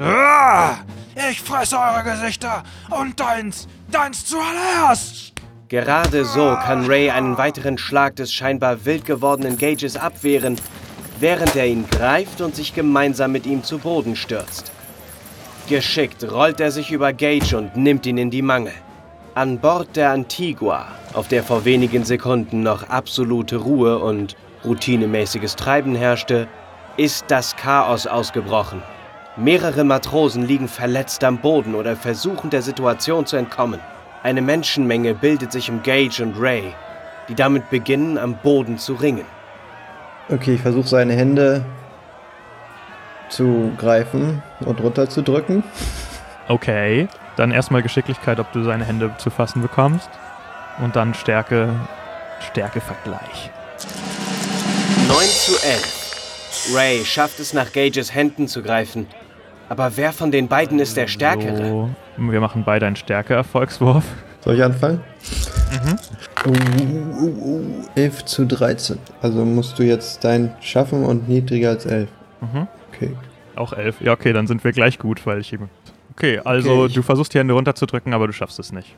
Ah, ich fresse eure Gesichter und deins, deins zuallererst. Gerade so kann Ray einen weiteren Schlag des scheinbar wild gewordenen Gages abwehren, während er ihn greift und sich gemeinsam mit ihm zu Boden stürzt. Geschickt rollt er sich über Gage und nimmt ihn in die Mangel. An Bord der Antigua, auf der vor wenigen Sekunden noch absolute Ruhe und routinemäßiges Treiben herrschte, ist das Chaos ausgebrochen. Mehrere Matrosen liegen verletzt am Boden oder versuchen der Situation zu entkommen. Eine Menschenmenge bildet sich um Gage und Ray, die damit beginnen, am Boden zu ringen. Okay, ich versuche seine Hände zu greifen und runterzudrücken. Okay, dann erstmal Geschicklichkeit, ob du seine Hände zu fassen bekommst. Und dann Stärke, Stärkevergleich. 9 zu 11. Ray schafft es, nach Gages Händen zu greifen. Aber wer von den beiden ist der Stärkere? So, wir machen beide einen Stärke-Erfolgswurf. Soll ich anfangen? Mhm. Uh, uh, uh, 11 zu 13. Also musst du jetzt dein schaffen und niedriger als 11. Mhm. Okay. Auch 11. Ja, okay, dann sind wir gleich gut, weil ich eben. Okay, also Okay, ich- du versuchst die Hände runterzudrücken, aber du schaffst es nicht.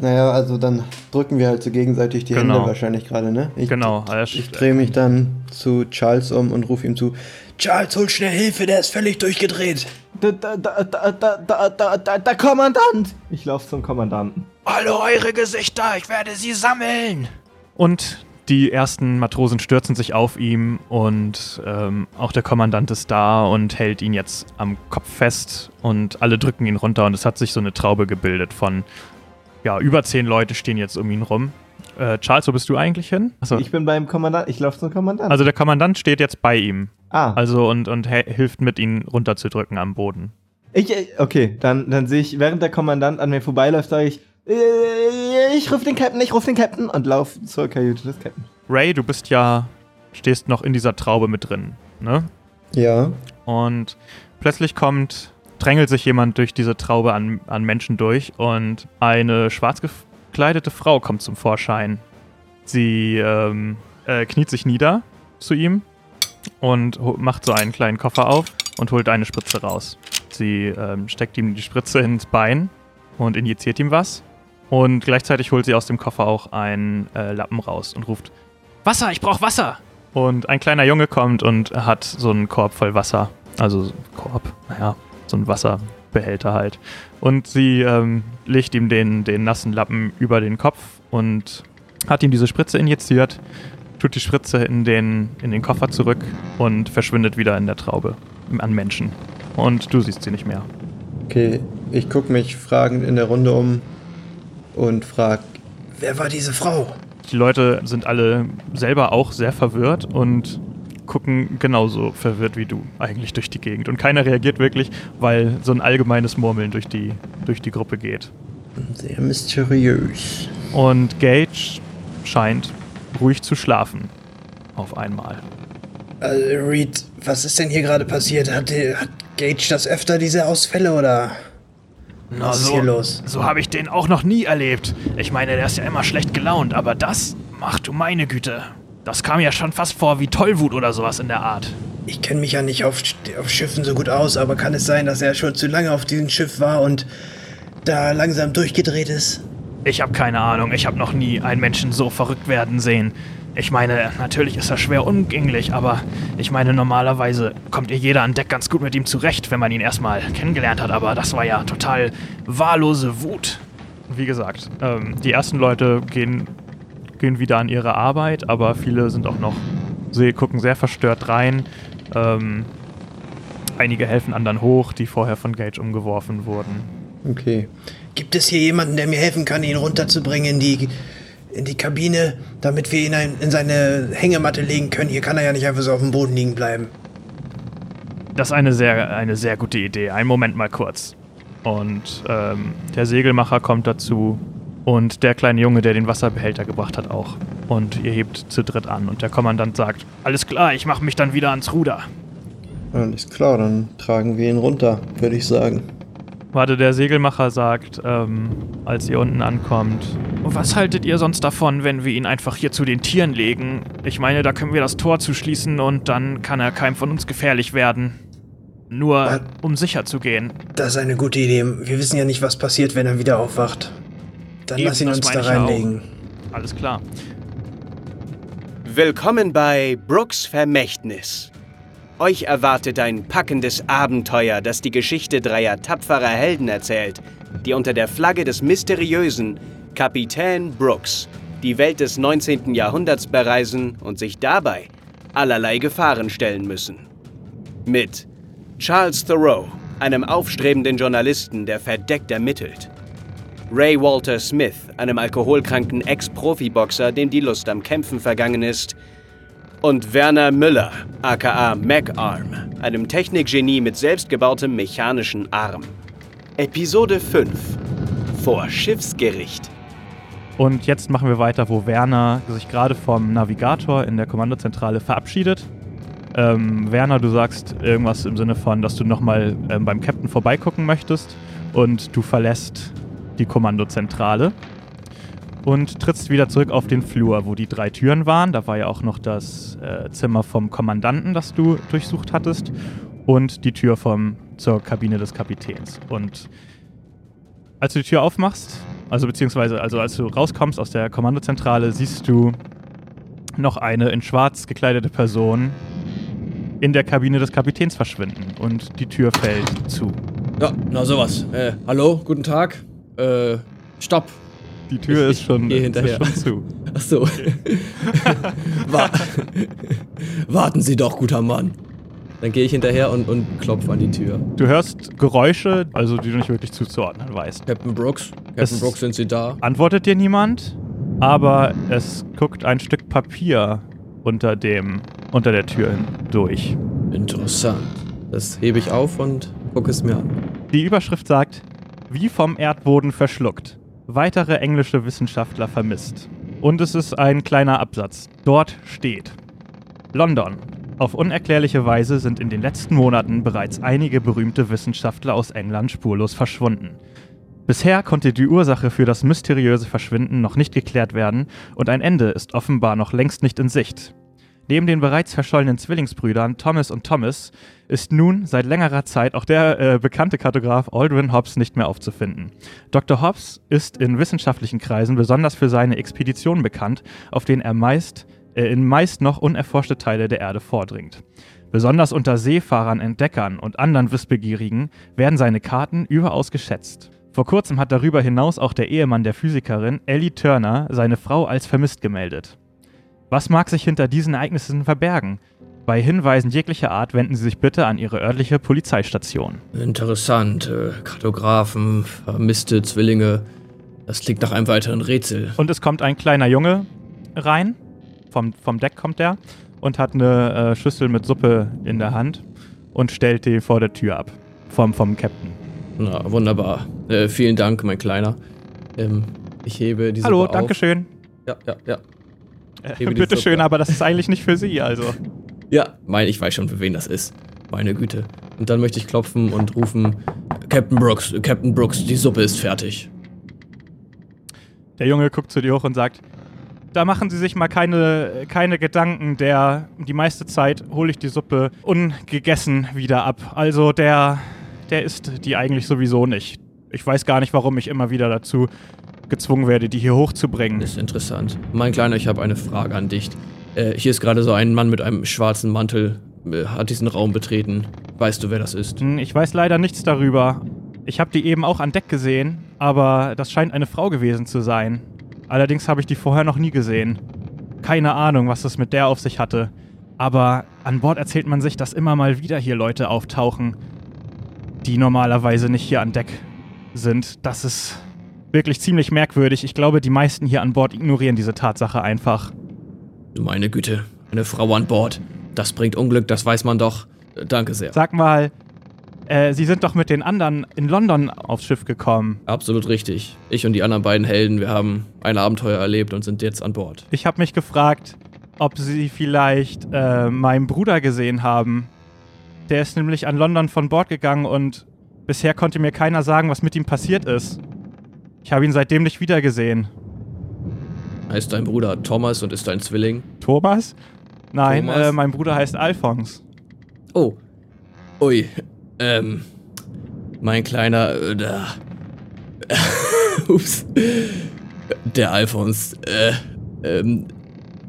Naja, also dann drücken wir halt so gegenseitig die Genau. Hände wahrscheinlich gerade, ne? Ich, Genau. Ich drehe mich dann zu Charles um und rufe ihm zu. Charles, hol schnell Hilfe, der ist völlig durchgedreht. Da, da, da, da, da, da, da, der Kommandant! Ich laufe zum Kommandanten. Alle eure Gesichter, ich werde sie sammeln! Und die ersten Matrosen stürzen sich auf ihm und ähm, auch der Kommandant ist da und hält ihn jetzt am Kopf fest und alle drücken ihn runter und es hat sich so eine Traube gebildet von, ja, über zehn Leute stehen jetzt um ihn rum äh, Charles, wo bist du eigentlich hin? Achso. Ich bin beim Kommandant, ich laufe zum Kommandanten. Also der Kommandant steht jetzt bei ihm. ah, Also und, und hilft mit, ihn runterzudrücken am Boden. ich, äh, okay, dann, dann sehe ich, während der Kommandant an mir vorbeiläuft, sage ich, äh, ich rufe den Captain, ich rufe den Captain und laufe zur Kajüte des Captain. Ray, du bist ja, stehst noch in dieser Traube mit drin, ne? Ja. Und plötzlich kommt, drängelt sich jemand durch diese Traube an, an Menschen durch und eine schwarz gekleidete Frau kommt zum Vorschein. Sie ähm, äh, kniet sich nieder zu ihm und macht so einen kleinen Koffer auf und holt eine Spritze raus. Sie ähm, steckt ihm die Spritze ins Bein und injiziert ihm was. Und gleichzeitig holt sie aus dem Koffer auch einen äh, Lappen raus und ruft: Wasser, ich brauch Wasser! Und ein kleiner Junge kommt und hat so einen Korb voll Wasser. Also Korb, naja, so ein Wasserbehälter halt. Und sie ähm, legt ihm den, den nassen Lappen über den Kopf und hat ihm diese Spritze injiziert, tut die Spritze in den, in den Koffer zurück und verschwindet wieder in der Traube an Menschen. Und du siehst sie nicht mehr. Okay, ich gucke mich fragend in der Runde um und frag, wer war diese Frau? Die Leute sind alle selber auch sehr verwirrt und gucken genauso verwirrt wie du eigentlich durch die Gegend. Und keiner reagiert wirklich, weil so ein allgemeines Murmeln durch die, durch die Gruppe geht. Sehr mysteriös. Und Gage scheint ruhig zu schlafen. Auf einmal. Also, Reed, was ist denn hier gerade passiert? Hat, hat Gage das öfter, diese Ausfälle, oder? Na, Was ist so, hier los? So habe ich den auch noch nie erlebt. Ich meine, der ist ja immer schlecht gelaunt, aber das, ach du meine Güte. Das kam ja schon fast vor wie Tollwut oder sowas in der Art. Ich kenne mich ja nicht auf, auf Schiffen so gut aus, aber kann es sein, dass er schon zu lange auf diesem Schiff war und da langsam durchgedreht ist? Ich habe keine Ahnung, ich habe noch nie einen Menschen so verrückt werden sehen. Ich meine, natürlich ist er schwer umgänglich, aber ich meine, normalerweise kommt ihr jeder an Deck ganz gut mit ihm zurecht, wenn man ihn erstmal kennengelernt hat, aber das war ja total wahllose Wut. Wie gesagt, ähm, die ersten Leute gehen, gehen wieder an ihre Arbeit, aber viele sind auch noch, sie gucken sehr verstört rein. Ähm, einige helfen anderen hoch, die vorher von Gage umgeworfen wurden. Okay. Gibt es hier jemanden, der mir helfen kann, ihn runterzubringen in die, in die Kabine, damit wir ihn ein, in seine Hängematte legen können? Hier kann er ja nicht einfach so auf dem Boden liegen bleiben. Das ist eine sehr, eine sehr gute Idee. Einen Moment mal kurz. Und ähm, der Segelmacher kommt dazu und der kleine Junge, der den Wasserbehälter gebracht hat, auch. Und ihr hebt zu dritt an und der Kommandant sagt, Alles klar, ich mache mich dann wieder ans Ruder. Alles klar, dann tragen wir ihn runter, würde ich sagen. warte, der Segelmacher sagt, ähm, als ihr unten ankommt, Und was haltet ihr sonst davon, wenn wir ihn einfach hier zu den Tieren legen? Ich meine, da können wir das Tor zuschließen und dann kann er keinem von uns gefährlich werden. Nur Was? um sicher zu gehen. Das ist eine gute Idee. Wir wissen ja nicht, was passiert, wenn er wieder aufwacht. Dann Eben, lass ihn uns da ja auch. reinlegen. Alles klar. Willkommen bei Brooks Vermächtnis. Euch erwartet ein packendes Abenteuer, das die Geschichte dreier tapferer Helden erzählt, die unter der Flagge des mysteriösen Kapitän Brooks die Welt des 19. Jahrhunderts bereisen und sich dabei allerlei Gefahren stellen müssen. Mit Charles Thoreau, einem aufstrebenden Journalisten, der verdeckt ermittelt. Ray Walter Smith, einem alkoholkranken Ex-Profiboxer, dem die Lust am Kämpfen vergangen ist. Und Werner Müller, aka MacArm, einem Technikgenie mit selbstgebautem mechanischen Arm. Episode 5 Vor Schiffsgericht. Und jetzt machen wir weiter, wo Werner sich gerade vom Navigator in der Kommandozentrale verabschiedet. Ähm, Werner, du sagst irgendwas im Sinne von, dass du nochmal ähm, beim Captain vorbeigucken möchtest und du verlässt die Kommandozentrale und trittst wieder zurück auf den Flur, wo die drei Türen waren. Da war ja auch noch das äh, Zimmer vom Kommandanten, das du durchsucht hattest und die Tür vom, zur Kabine des Kapitäns. Und als du die Tür aufmachst, also beziehungsweise also als du rauskommst aus der Kommandozentrale, siehst du noch eine in schwarz gekleidete Person in der Kabine des Kapitäns verschwinden und die Tür fällt zu. Ja, na sowas. Äh, hallo, guten Tag. Äh, stopp. Die Tür Ich- ist schon, geh ist hinterher. schon zu. Ach so. Wa Warten Sie doch, guter Mann. Dann gehe ich hinterher und, und klopfe an die Tür. Du hörst Geräusche, also die du nicht wirklich zuzuordnen weißt. Captain Brooks? Captain Es- Brooks, sind Sie da? Antwortet dir niemand, aber es guckt ein Stück Papier unter dem unter der Tür hindurch. Interessant. Das hebe ich auf und gucke es mir an. Die Überschrift sagt, wie vom Erdboden verschluckt. Weitere englische Wissenschaftler vermisst. Und es ist ein kleiner Absatz. Dort steht London. Auf unerklärliche Weise sind in den letzten Monaten bereits einige berühmte Wissenschaftler aus England spurlos verschwunden. Bisher konnte die Ursache für das mysteriöse Verschwinden noch nicht geklärt werden und ein Ende ist offenbar noch längst nicht in Sicht. Neben den bereits verschollenen Zwillingsbrüdern Thomas und Thomas ist nun seit längerer Zeit auch der äh, bekannte Kartograf Aldrin Hobbs nicht mehr aufzufinden. Dr. Hobbs ist in wissenschaftlichen Kreisen besonders für seine Expeditionen bekannt, auf denen er meist äh, in meist noch unerforschte Teile der Erde vordringt. Besonders unter Seefahrern, Entdeckern und anderen Wissbegierigen werden seine Karten überaus geschätzt. Vor kurzem hat darüber hinaus auch der Ehemann der Physikerin Ellie Turner seine Frau als vermisst gemeldet. Was mag sich hinter diesen Ereignissen verbergen? Bei Hinweisen jeglicher Art wenden Sie sich bitte an Ihre örtliche Polizeistation. Interessant. Äh, Kartografen, vermisste Zwillinge. Das klingt nach einem weiteren Rätsel. Und es kommt ein kleiner Junge rein, vom, vom Deck kommt er, und hat eine äh, Schüssel mit Suppe in der Hand und stellt die vor der Tür ab. Vom, vom Captain. Na, wunderbar. Äh, vielen Dank, mein Kleiner. Ähm, ich hebe diese Hallo, auf. danke schön. Ja, ja, ja. Äh, bitte schön, Suppe. aber das ist eigentlich nicht für Sie, also. Ja, mein, ich weiß schon, für wen das ist. Meine Güte. Und dann möchte ich klopfen und rufen: Captain Brooks, Captain Brooks, die Suppe ist fertig. Der Junge guckt zu dir hoch und sagt, da machen Sie sich mal keine, keine Gedanken, der die meiste Zeit hole ich die Suppe ungegessen wieder ab. Also der, der isst die eigentlich sowieso nicht. Ich weiß gar nicht, warum ich immer wieder dazu gezwungen werde, die hier hochzubringen. Ist interessant. Mein Kleiner, ich habe eine Frage an dich. Äh, hier ist gerade so ein Mann mit einem schwarzen Mantel, äh, hat diesen Raum betreten. Weißt du, wer das ist? Hm, Ich weiß leider nichts darüber. Ich habe die eben auch an Deck gesehen, aber das scheint eine Frau gewesen zu sein. Allerdings habe ich die vorher noch nie gesehen. Keine Ahnung, was es mit der auf sich hatte. Aber an Bord erzählt man sich, dass immer mal wieder hier Leute auftauchen, die normalerweise nicht hier an Deck sind. Das ist wirklich ziemlich merkwürdig. Ich glaube, die meisten hier an Bord ignorieren diese Tatsache einfach. Du meine Güte, eine Frau an Bord. Das bringt Unglück, das weiß man doch. Danke sehr. Sag mal, äh, Sie sind doch mit den anderen in London aufs Schiff gekommen. Absolut richtig. Ich und die anderen beiden Helden, wir haben ein Abenteuer erlebt und sind jetzt an Bord. Ich habe mich gefragt, ob Sie vielleicht äh, meinen Bruder gesehen haben. Der ist nämlich an London von Bord gegangen und bisher konnte mir keiner sagen, was mit ihm passiert ist. Ich habe ihn seitdem nicht wiedergesehen. Heißt dein Bruder Thomas und ist dein Zwilling? Thomas? Nein, Thomas? Äh, mein Bruder heißt Alphons. Oh. Ui. Ähm, mein kleiner, äh, da. Ups. Der Alphons, äh, ähm,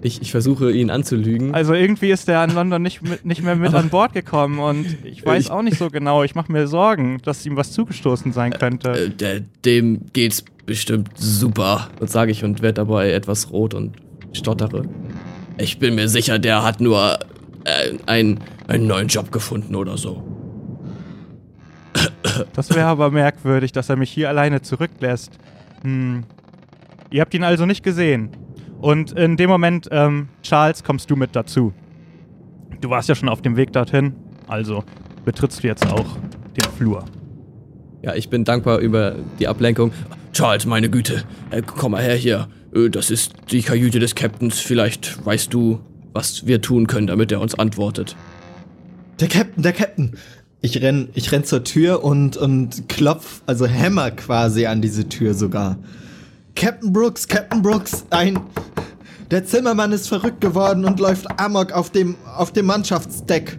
ich, ich versuche ihn anzulügen. Also irgendwie ist der in London nicht, mit, nicht mehr mit an Bord gekommen und ich weiß Ich- auch nicht so genau. Ich mache mir Sorgen, dass ihm was zugestoßen sein könnte. Äh, dem geht's bestimmt super, sage ich und werde dabei etwas rot und stottere. Ich bin mir sicher, der hat nur äh, einen, einen neuen Job gefunden oder so. Das wäre aber merkwürdig, dass er mich hier alleine zurücklässt. Hm. Ihr habt ihn also nicht gesehen. Und in dem Moment, ähm, Charles, kommst du mit dazu. Du warst ja schon auf dem Weg dorthin, also betrittst du jetzt auch den Flur. Ja, ich bin dankbar über die Ablenkung. Charles, meine Güte, äh, komm mal her hier. Äh, das ist die Kajüte des Captains. Vielleicht weißt du, was wir tun können, damit er uns antwortet. Der Captain, der Captain. Ich renn, ich renn zur Tür und, und klopf, also hämmer quasi an diese Tür sogar. Captain Brooks, Captain Brooks, ein. Der Zimmermann ist verrückt geworden und läuft Amok auf dem, auf dem Mannschaftsdeck.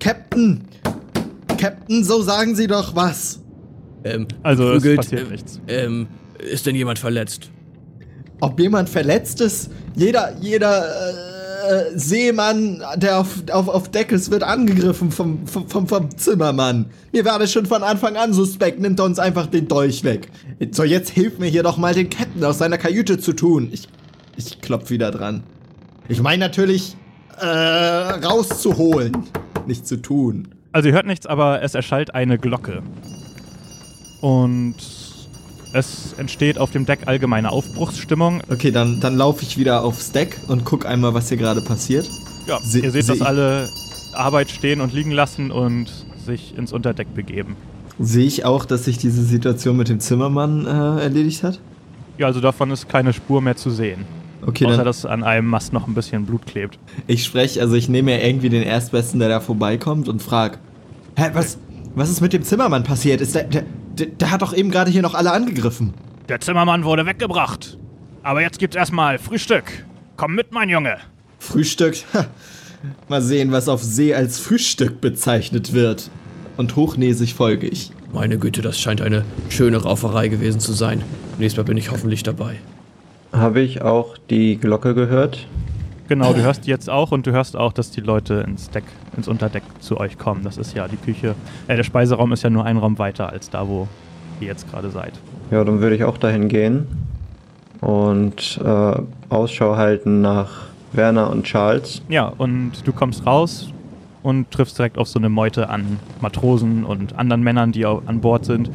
Captain! Captain, so sagen Sie doch was. Ähm, Also es prügelt, passiert nichts. Ähm, ist denn jemand verletzt? Ob jemand verletzt ist? Jeder, jeder äh, Seemann, der auf, auf, auf Deck ist, wird angegriffen vom, vom, vom, vom Zimmermann. Mir war das schon von Anfang an suspekt, nimmt er uns einfach den Dolch weg. So, jetzt hilf mir hier doch mal den Captain aus seiner Kajüte zu tun. Ich, ich klopf wieder dran. Ich meine natürlich, äh, rauszuholen, nicht zu tun. Also ihr hört nichts, aber es erschallt eine Glocke. Und es entsteht auf dem Deck allgemeine Aufbruchsstimmung. Okay, dann, dann laufe ich wieder aufs Deck und guck einmal, was hier gerade passiert. Ja, Se- ihr seht, seh dass alle Arbeit stehen und liegen lassen und sich ins Unterdeck begeben. Sehe ich auch, dass sich diese Situation mit dem Zimmermann äh, erledigt hat? Ja, also davon ist keine Spur mehr zu sehen. Okay, außer dann, dass an einem Mast noch ein bisschen Blut klebt. ich spreche, also ich nehme ja irgendwie den Erstbesten, der da vorbeikommt und frag, hä, was, was ist mit dem Zimmermann passiert? Ist der, der, der, der hat doch eben gerade hier noch alle angegriffen. Der Zimmermann wurde weggebracht. Aber jetzt gibt's erstmal Frühstück. Komm mit, mein Junge. Frühstück, ha, mal sehen, was auf See als Frühstück bezeichnet wird. Und hochnäsig folge ich. Meine Güte, das scheint eine schöne Rauferei gewesen zu sein. Nächstes Mal bin ich hoffentlich dabei. Habe ich auch die Glocke gehört? Genau, du hörst die jetzt auch und du hörst auch, dass die Leute ins Deck, ins Unterdeck zu euch kommen. Das ist ja die Küche. Äh, der Speiseraum ist ja nur ein Raum weiter als da, wo ihr jetzt gerade seid. Ja, dann würde ich auch dahin gehen und äh, Ausschau halten nach Werner und Charles. Ja, und du kommst raus und triffst direkt auf so eine Meute an Matrosen und anderen Männern, die an Bord sind.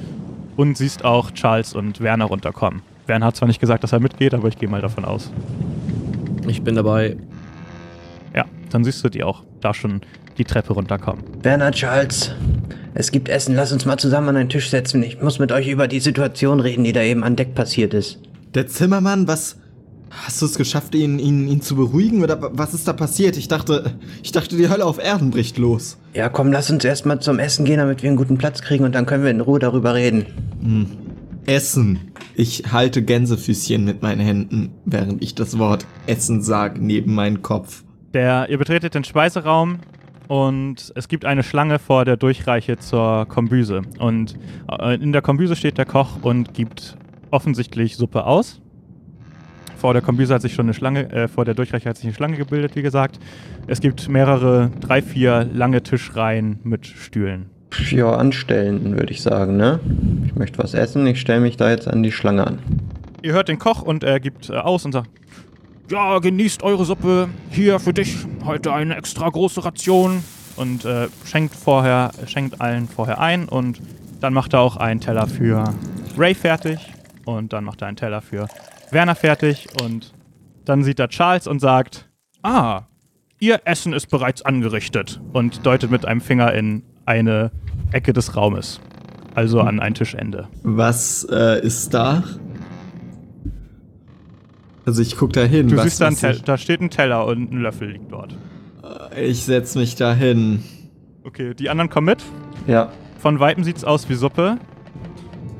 Und siehst auch Charles und Werner runterkommen. Werner hat zwar nicht gesagt, dass er mitgeht, aber ich gehe mal davon aus. Ich bin dabei. Ja, dann siehst du die auch da schon die Treppe runterkommen. Werner Charles, es gibt Essen. Lass uns mal zusammen an einen Tisch setzen. Ich muss mit euch über die Situation reden, die da eben an Deck passiert ist. Der Zimmermann, was. Hast du es geschafft, ihn, ihn, ihn zu beruhigen? Oder was ist da passiert? Ich dachte, ich dachte, die Hölle auf Erden bricht los. Ja, komm, lass uns erstmal zum Essen gehen, damit wir einen guten Platz kriegen und dann können wir in Ruhe darüber reden. Essen. Ich halte Gänsefüßchen mit meinen Händen, während ich das Wort Essen sage, neben meinen Kopf. Der, ihr betretet den Speiseraum und es gibt eine Schlange vor der Durchreiche zur Kombüse. Und äh, in der Kombüse steht der Koch und gibt offensichtlich Suppe aus. Vor der Kombüse hat sich schon eine Schlange, äh, vor der Durchreiche hat sich eine Schlange gebildet, wie gesagt. Es gibt mehrere, drei, vier lange Tischreihen mit Stühlen. Ja, anstellen, würde ich sagen, ne? Ich möchte was essen, ich stelle mich da jetzt an die Schlange an. Ihr hört den Koch und er gibt äh, aus und sagt, Ja, genießt eure Suppe. Hier für dich. Heute eine extra große Ration. und äh, schenkt vorher, schenkt allen vorher ein und dann macht er auch einen Teller für Ray fertig und dann macht er einen Teller für Werner fertig und dann sieht er Charles und sagt, Ah, ihr Essen ist bereits angerichtet. und deutet mit einem Finger in eine Ecke des Raumes, also an ein Tischende. Was äh, ist da? Also ich guck da hin. Du was, siehst da, einen was Tel- da steht ein Teller und ein Löffel liegt dort. ich, ich setz mich da hin. Okay, die anderen kommen mit. Ja, Von Weitem sieht's aus wie Suppe.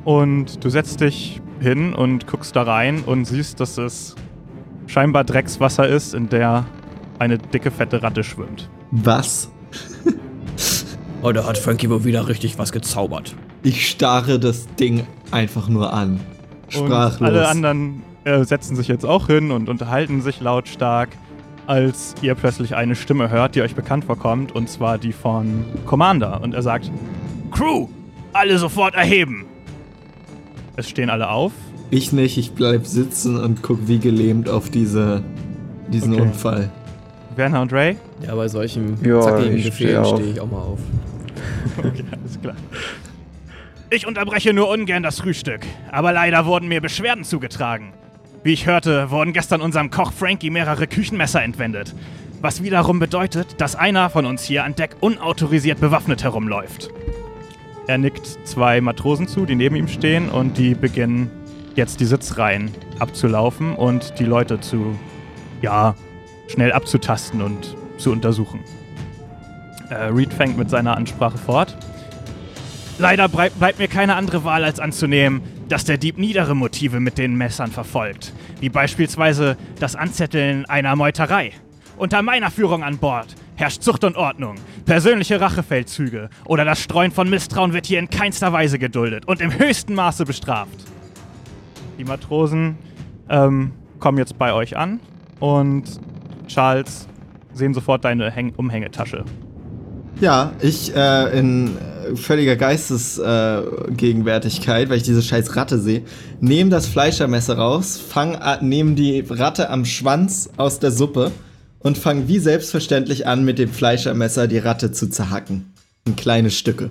Und du setzt dich hin und guckst da rein und siehst, dass es scheinbar Dreckswasser ist, in der eine dicke, fette Ratte schwimmt. Was? Oh, da hat Frankie wohl wieder richtig was gezaubert. Ich starre das Ding einfach nur an. Sprachlos. Und alle anderen äh, setzen sich jetzt auch hin und unterhalten sich lautstark, als ihr plötzlich eine Stimme hört, die euch bekannt vorkommt, und zwar die von Commander. Und er sagt, Crew, alle sofort erheben. es stehen alle auf. Ich nicht, ich bleib sitzen und guck wie gelähmt auf diese, diesen Okay. Unfall. Werner und Ray? Ja, bei solchen Ja, zackigen ich steh Befehlen stehe ich auch mal auf. Okay, alles klar. Ich unterbreche nur ungern das Frühstück, aber leider wurden mir Beschwerden zugetragen. Wie ich hörte, wurden gestern unserem Koch Frankie mehrere Küchenmesser entwendet. Was wiederum bedeutet, dass einer von uns hier an Deck unautorisiert bewaffnet herumläuft. Er nickt zwei Matrosen zu, die neben ihm stehen, und die beginnen jetzt die Sitzreihen abzulaufen und die Leute zu, ja, schnell abzutasten und zu untersuchen. Äh, Reed fängt mit seiner Ansprache fort. Leider brei- bleibt mir keine andere Wahl, als anzunehmen, dass der Dieb niedere Motive mit den Messern verfolgt, wie beispielsweise das Anzetteln einer Meuterei. Unter meiner Führung an Bord herrscht Zucht und Ordnung, persönliche Rachefeldzüge oder das Streuen von Misstrauen wird hier in keinster Weise geduldet und im höchsten Maße bestraft. Die Matrosen ähm, kommen jetzt bei euch an und Charles sehen sofort deine Häng Umhängetasche. Ja, ich äh, in völliger Geistesgegenwärtigkeit, äh, weil ich diese scheiß Ratte sehe, nehme das Fleischermesser raus, fang, nehme die Ratte am Schwanz aus der Suppe und fang wie selbstverständlich an, mit dem Fleischermesser die Ratte zu zerhacken. In kleine Stücke.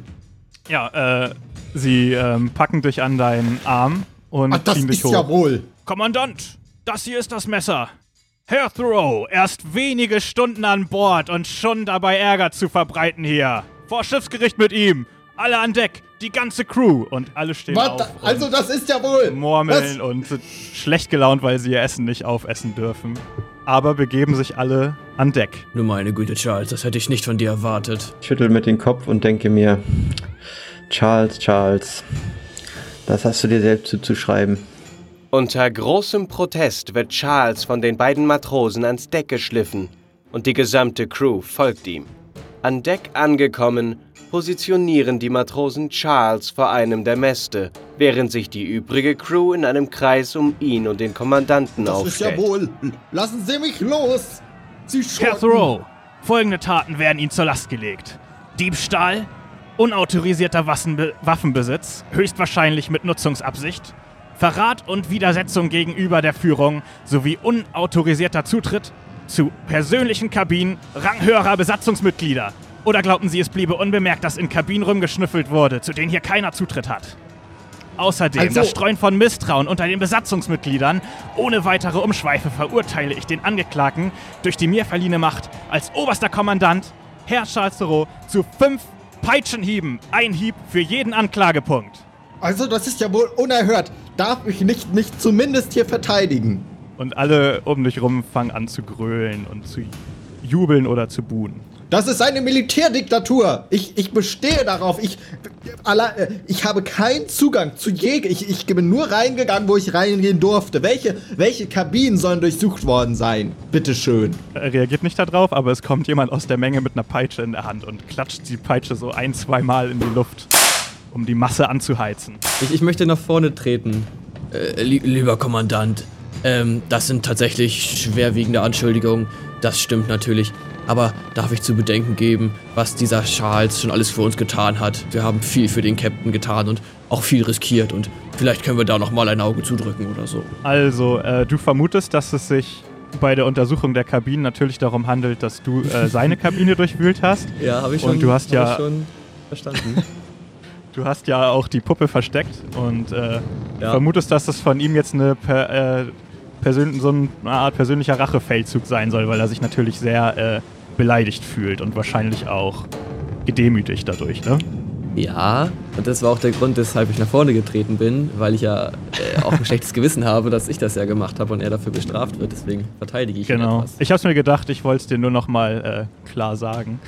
Ja, äh, sie ähm, packen dich an deinen Arm und Ach, ziehen dich ist hoch. ja wohl. Kommandant, das hier ist das Messer. Herr Thoreau, erst wenige Stunden an Bord und schon dabei Ärger zu verbreiten hier. Vor Schiffsgericht mit ihm. Alle an Deck, die ganze Crew. Und alle stehen Was, auf also das ist ja wohl. murmeln und sind schlecht gelaunt, weil sie ihr Essen nicht aufessen dürfen. Aber begeben sich alle an Deck. Nur meine Güte, Charles, das hätte ich nicht von dir erwartet. Ich schüttel mit dem Kopf und denke mir, Charles, Charles, das hast du dir selbst zuzuschreiben. Unter großem Protest wird Charles von den beiden Matrosen ans Deck geschliffen und die gesamte Crew folgt ihm. An Deck angekommen, positionieren die Matrosen Charles vor einem der Mäste, während sich die übrige Crew in einem Kreis um ihn und den Kommandanten Das ist ja aufstellt. wohl. Lassen Sie mich los. Sie. Thoreau, folgende Taten werden Ihnen zur Last gelegt. Diebstahl, unautorisierter Waffenbesitz, höchstwahrscheinlich mit Nutzungsabsicht, Verrat und Widersetzung gegenüber der Führung sowie unautorisierter Zutritt zu persönlichen Kabinen ranghöherer Besatzungsmitglieder. Oder glaubten Sie, es bliebe unbemerkt, dass in Kabinen rumgeschnüffelt wurde, zu denen hier keiner Zutritt hat? Außerdem Also- das Streuen von Misstrauen unter den Besatzungsmitgliedern. Ohne weitere Umschweife verurteile ich den Angeklagten durch die mir verliehene Macht als oberster Kommandant, Herr Charles Thoreau, zu fünf Peitschenhieben. Ein Hieb für jeden Anklagepunkt. Also das ist ja wohl unerhört. Darf ich nicht mich zumindest hier verteidigen? Und alle um dich rum fangen an zu grölen und zu jubeln oder zu buhen. Das ist eine Militärdiktatur. Ich, ich bestehe darauf. Ich, äh, ich habe keinen Zugang zu Jäger. Ich, ich bin nur reingegangen, wo ich reingehen durfte. Welche, welche Kabinen sollen durchsucht worden sein? Bitteschön. Er reagiert nicht darauf, aber es kommt jemand aus der Menge mit einer Peitsche in der Hand und klatscht die Peitsche so ein, zweimal in die Luft, um die Masse anzuheizen. Ich, ich möchte nach vorne treten. Äh, li lieber Kommandant, ähm, das sind tatsächlich schwerwiegende Anschuldigungen. Das stimmt natürlich. Aber darf ich zu bedenken geben, was dieser Charles schon alles für uns getan hat? Wir haben viel für den Captain getan und auch viel riskiert und vielleicht können wir da noch mal ein Auge zudrücken oder so. Also, äh, du vermutest, dass es sich bei der Untersuchung der Kabinen natürlich darum handelt, dass du äh, seine Kabine durchwühlt hast. Ja, habe ich Und du hast ja- ich schon verstanden. Du hast ja auch die Puppe versteckt und äh, Ja. vermutest, dass das von ihm jetzt eine per, äh, persön so eine Art persönlicher Rachefeldzug sein soll, weil er sich natürlich sehr äh, beleidigt fühlt und wahrscheinlich auch gedemütigt dadurch, ne? Ja, und das war auch der Grund, weshalb ich nach vorne getreten bin, weil ich ja äh, auch ein schlechtes Gewissen habe, dass ich das ja gemacht habe und er dafür bestraft wird. Deswegen verteidige ich ihn Genau. etwas. Ich hab's mir gedacht, ich wollte es dir nur noch mal äh, klar sagen.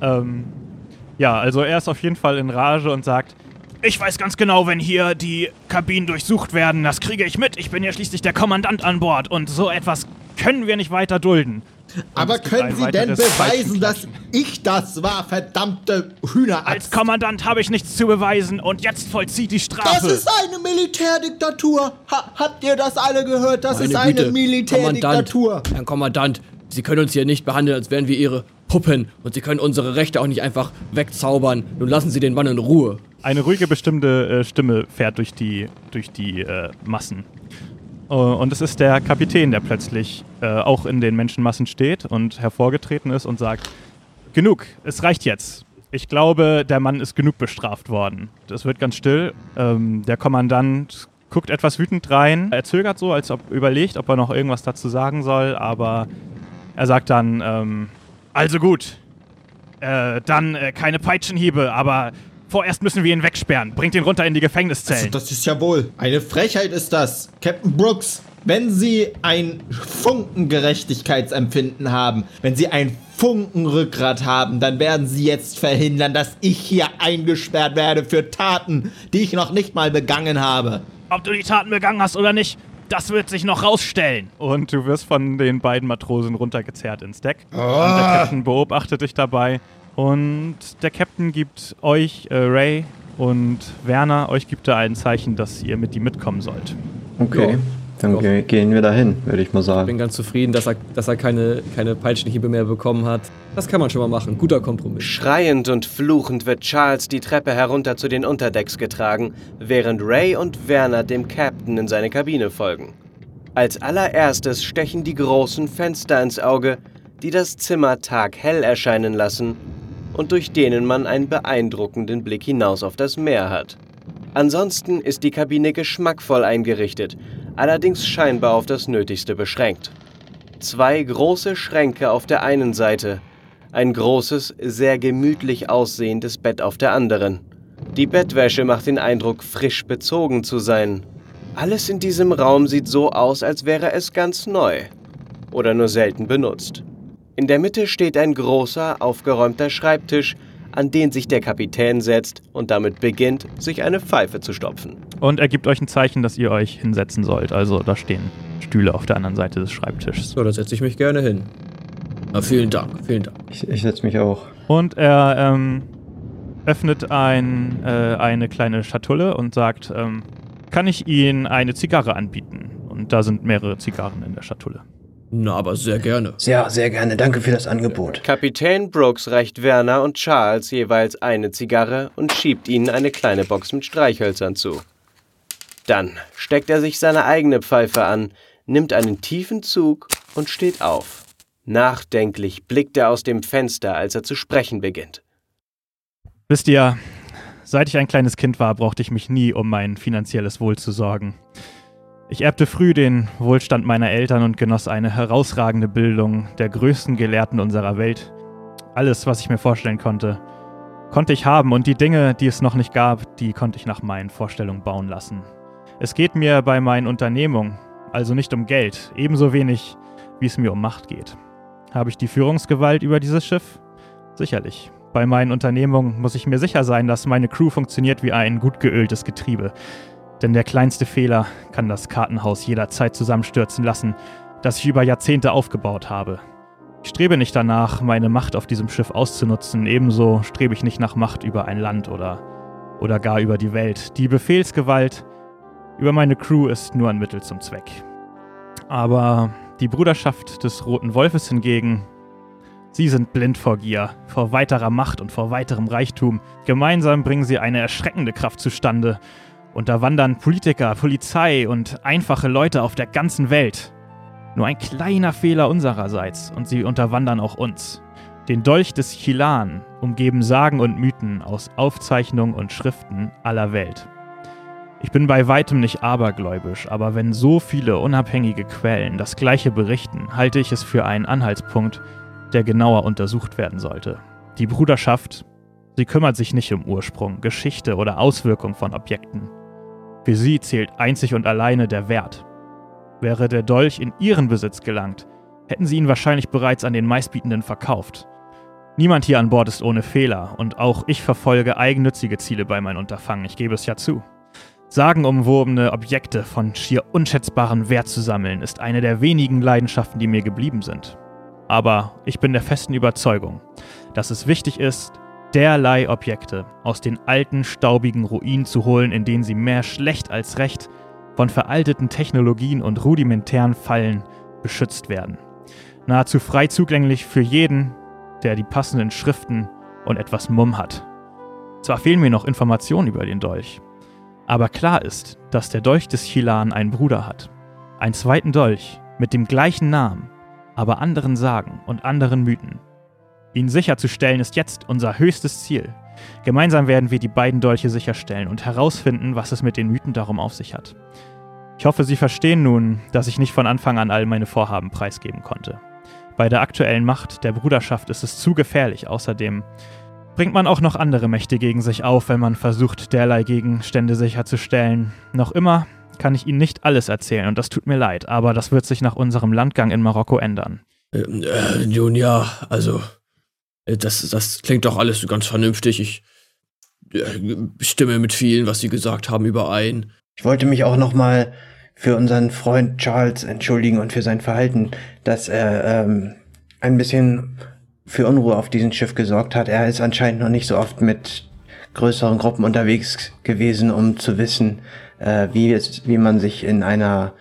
Ähm, ja, also er ist auf jeden Fall in Rage und sagt, Ich weiß ganz genau, wenn hier die Kabinen durchsucht werden, das kriege ich mit. Ich bin ja schließlich der Kommandant an Bord und so etwas können wir nicht weiter dulden. Aber es gibt können Sie denn beweisen, dass ich das war, verdammte Hühnerarzt? Als Kommandant habe ich nichts zu beweisen und jetzt vollzieht die Das Strafe. ist eine Militärdiktatur. Ha habt ihr das alle gehört? Das ist Meine eine Güte, Militärdiktatur. Kommandant, Herr Kommandant, Sie können uns hier nicht behandeln, als wären wir Ihre Puppen. Und Sie können unsere Rechte auch nicht einfach wegzaubern. Nun lassen Sie den Mann in Ruhe. Eine ruhige, bestimmte äh, Stimme fährt durch die, durch die äh, Massen. Äh, und es ist der Kapitän, der plötzlich äh, auch in den Menschenmassen steht und hervorgetreten ist und sagt, genug, es reicht jetzt. Ich glaube, der Mann ist genug bestraft worden. Es wird ganz still. Ähm, der Kommandant guckt etwas wütend rein. Er zögert so, als ob überlegt, ob er noch irgendwas dazu sagen soll, aber er sagt dann, ähm, also gut, äh, dann äh, keine Peitschenhiebe, aber vorerst müssen wir ihn wegsperren. Bringt ihn runter in die Also, Gefängniszellen. das ist ja wohl eine Frechheit ist das. Captain Brooks, wenn Sie ein Funken Gerechtigkeitsempfinden haben, wenn Sie ein Funken Rückgrat haben, dann werden Sie jetzt verhindern, dass ich hier eingesperrt werde für Taten, die ich noch nicht mal begangen habe. Ob du die Taten begangen hast oder nicht, das wird sich noch rausstellen. Und du wirst von den beiden Matrosen runtergezerrt ins Deck. Und der Captain beobachtet dich dabei. Und der Captain gibt euch, äh, Ray und Werner, euch gibt er ein Zeichen, dass ihr mit ihm mitkommen sollt. Okay, Ja. Dann ge gehen wir dahin, würde ich mal Ich bin sagen. ganz zufrieden, dass er, dass er keine, keine Peitschenhiebe mehr bekommen hat. Das kann man schon mal machen. Guter Kompromiss. Schreiend und fluchend wird Charles die Treppe herunter zu den Unterdecks getragen, während Ray und Werner dem Captain in seine Kabine folgen. Als allererstes stechen die großen Fenster ins Auge, die das Zimmer taghell erscheinen lassen und durch denen man einen beeindruckenden Blick hinaus auf das Meer hat. Ansonsten ist die Kabine geschmackvoll eingerichtet, allerdings scheinbar auf das Nötigste beschränkt. Zwei große Schränke auf der einen Seite, ein großes, sehr gemütlich aussehendes Bett auf der anderen. Die Bettwäsche macht den Eindruck, frisch bezogen zu sein. Alles in diesem Raum sieht so aus, als wäre es ganz neu oder nur selten benutzt. In der Mitte steht ein großer, aufgeräumter Schreibtisch, an den sich der Kapitän setzt und damit beginnt, sich eine Pfeife zu stopfen. Und er gibt euch ein Zeichen, dass ihr euch hinsetzen sollt. Also da stehen Stühle auf der anderen Seite des Schreibtischs. So, da setze ich mich gerne hin. Na, vielen Dank, vielen Dank. Ich, ich setze mich auch. Und er ähm, öffnet ein, äh, eine kleine Schatulle und sagt, ähm, kann ich Ihnen eine Zigarre anbieten? Und da sind mehrere Zigarren in der Schatulle. Na, aber sehr gerne. Ja, sehr gerne. Danke für das Angebot. Kapitän Brooks reicht Werner und Charles jeweils eine Zigarre und schiebt ihnen eine kleine Box mit Streichhölzern zu. Dann steckt er sich seine eigene Pfeife an, nimmt einen tiefen Zug und steht auf. Nachdenklich blickt er aus dem Fenster, als er zu sprechen beginnt. Wisst ihr, seit ich ein kleines Kind war, brauchte ich mich nie um mein finanzielles Wohl zu sorgen. Ich erbte früh den Wohlstand meiner Eltern und genoss eine herausragende Bildung der größten Gelehrten unserer Welt. Alles, was ich mir vorstellen konnte, konnte ich haben und die Dinge, die es noch nicht gab, die konnte ich nach meinen Vorstellungen bauen lassen. Es geht mir bei meinen Unternehmungen also nicht um Geld, ebenso wenig, wie es mir um Macht geht. Habe ich die Führungsgewalt über dieses Schiff? Sicherlich. Bei meinen Unternehmungen muss ich mir sicher sein, dass meine Crew funktioniert wie ein gut geöltes Getriebe. Denn der kleinste Fehler kann das Kartenhaus jederzeit zusammenstürzen lassen, das ich über Jahrzehnte aufgebaut habe. Ich strebe nicht danach, meine Macht auf diesem Schiff auszunutzen, ebenso strebe ich nicht nach Macht über ein Land oder, oder gar über die Welt. Die Befehlsgewalt über meine Crew ist nur ein Mittel zum Zweck. Aber die Bruderschaft des Roten Wolfes hingegen, sie sind blind vor Gier, vor weiterer Macht und vor weiterem Reichtum. Gemeinsam bringen sie eine erschreckende Kraft zustande, unterwandern Politiker, Polizei und einfache Leute auf der ganzen Welt. Nur ein kleiner Fehler unsererseits und sie unterwandern auch uns. Den Dolch des Chilan umgeben Sagen und Mythen aus Aufzeichnungen und Schriften aller Welt. Ich bin bei weitem nicht abergläubisch, aber wenn so viele unabhängige Quellen das gleiche berichten, halte ich es für einen Anhaltspunkt, der genauer untersucht werden sollte. Die Bruderschaft, sie kümmert sich nicht um Ursprung, Geschichte oder Auswirkung von Objekten. Für sie zählt einzig und alleine der Wert. Wäre der Dolch in ihren Besitz gelangt, hätten sie ihn wahrscheinlich bereits an den meistbietenden verkauft. Niemand hier an Bord ist ohne Fehler und auch ich verfolge eigennützige Ziele bei meinem Unterfangen, ich gebe es ja zu. Sagenumwobene Objekte von schier unschätzbarem Wert zu sammeln, ist eine der wenigen Leidenschaften, die mir geblieben sind. Aber ich bin der festen Überzeugung, dass es wichtig ist, derlei Objekte aus den alten, staubigen Ruinen zu holen, in denen sie mehr schlecht als recht von veralteten Technologien und rudimentären Fallen beschützt werden. Nahezu frei zugänglich für jeden, der die passenden Schriften und etwas Mumm hat. Zwar fehlen mir noch Informationen über den Dolch, aber klar ist, dass der Dolch des Chilan einen Bruder hat. Einen zweiten Dolch mit dem gleichen Namen, aber anderen Sagen und anderen Mythen. Ihn sicherzustellen ist jetzt unser höchstes Ziel. Gemeinsam werden wir die beiden Dolche sicherstellen und herausfinden, was es mit den Mythen darum auf sich hat. Ich hoffe, Sie verstehen nun, dass ich nicht von Anfang an all meine Vorhaben preisgeben konnte. Bei der aktuellen Macht der Bruderschaft ist es zu gefährlich. Außerdem bringt man auch noch andere Mächte gegen sich auf, wenn man versucht, derlei Gegenstände sicherzustellen. Noch immer kann ich Ihnen nicht alles erzählen und das tut mir leid, aber das wird sich nach unserem Landgang in Marokko ändern. Ähm, äh, nun ja, also, äh, das, das klingt doch alles ganz vernünftig. Ich äh, stimme mit vielen, was Sie gesagt haben, überein. Ich wollte mich auch noch mal für unseren Freund Charles entschuldigen und für sein Verhalten, dass er ähm, ein bisschen für Unruhe auf diesem Schiff gesorgt hat. Er ist anscheinend noch nicht so oft mit größeren Gruppen unterwegs gewesen, um zu wissen, äh, wie, es, wie man sich in einer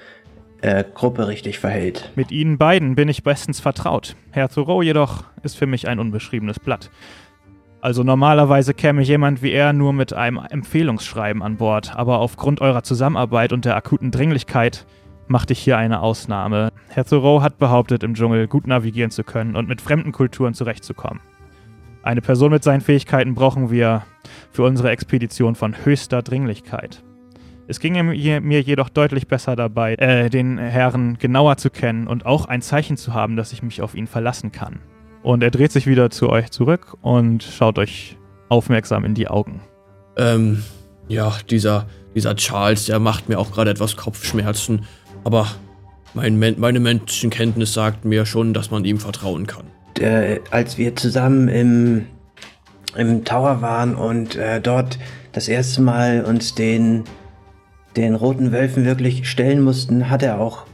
äh, Gruppe richtig verhält. Mit Ihnen beiden bin ich bestens vertraut. Herr Thoreau jedoch ist für mich ein unbeschriebenes Blatt. Also normalerweise käme jemand wie er nur mit einem Empfehlungsschreiben an Bord, aber aufgrund eurer Zusammenarbeit und der akuten Dringlichkeit machte ich hier eine Ausnahme. Herr Thoreau hat behauptet, im Dschungel gut navigieren zu können und mit fremden Kulturen zurechtzukommen. Eine Person mit seinen Fähigkeiten brauchen wir für unsere Expedition von höchster Dringlichkeit. Es ging mir jedoch deutlich besser dabei, äh, den Herrn genauer zu kennen und auch ein Zeichen zu haben, dass ich mich auf ihn verlassen kann. Und er dreht sich wieder zu euch zurück und schaut euch aufmerksam in die Augen. Ähm, ja, dieser, dieser Charles, der macht mir auch gerade etwas Kopfschmerzen. Aber mein, meine Menschenkenntnis sagt mir schon, dass man ihm vertrauen kann. Äh, als wir zusammen im, im Tower waren und äh, dort das erste Mal uns den, den roten Wölfen wirklich stellen mussten, hat er auch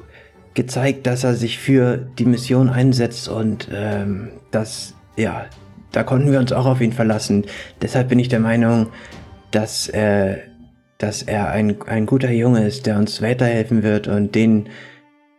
gezeigt, dass er sich für die Mission einsetzt und ähm, das, ja, da konnten wir uns auch auf ihn verlassen. Deshalb bin ich der Meinung, dass, äh, dass er ein, ein guter Junge ist, der uns weiterhelfen wird und den,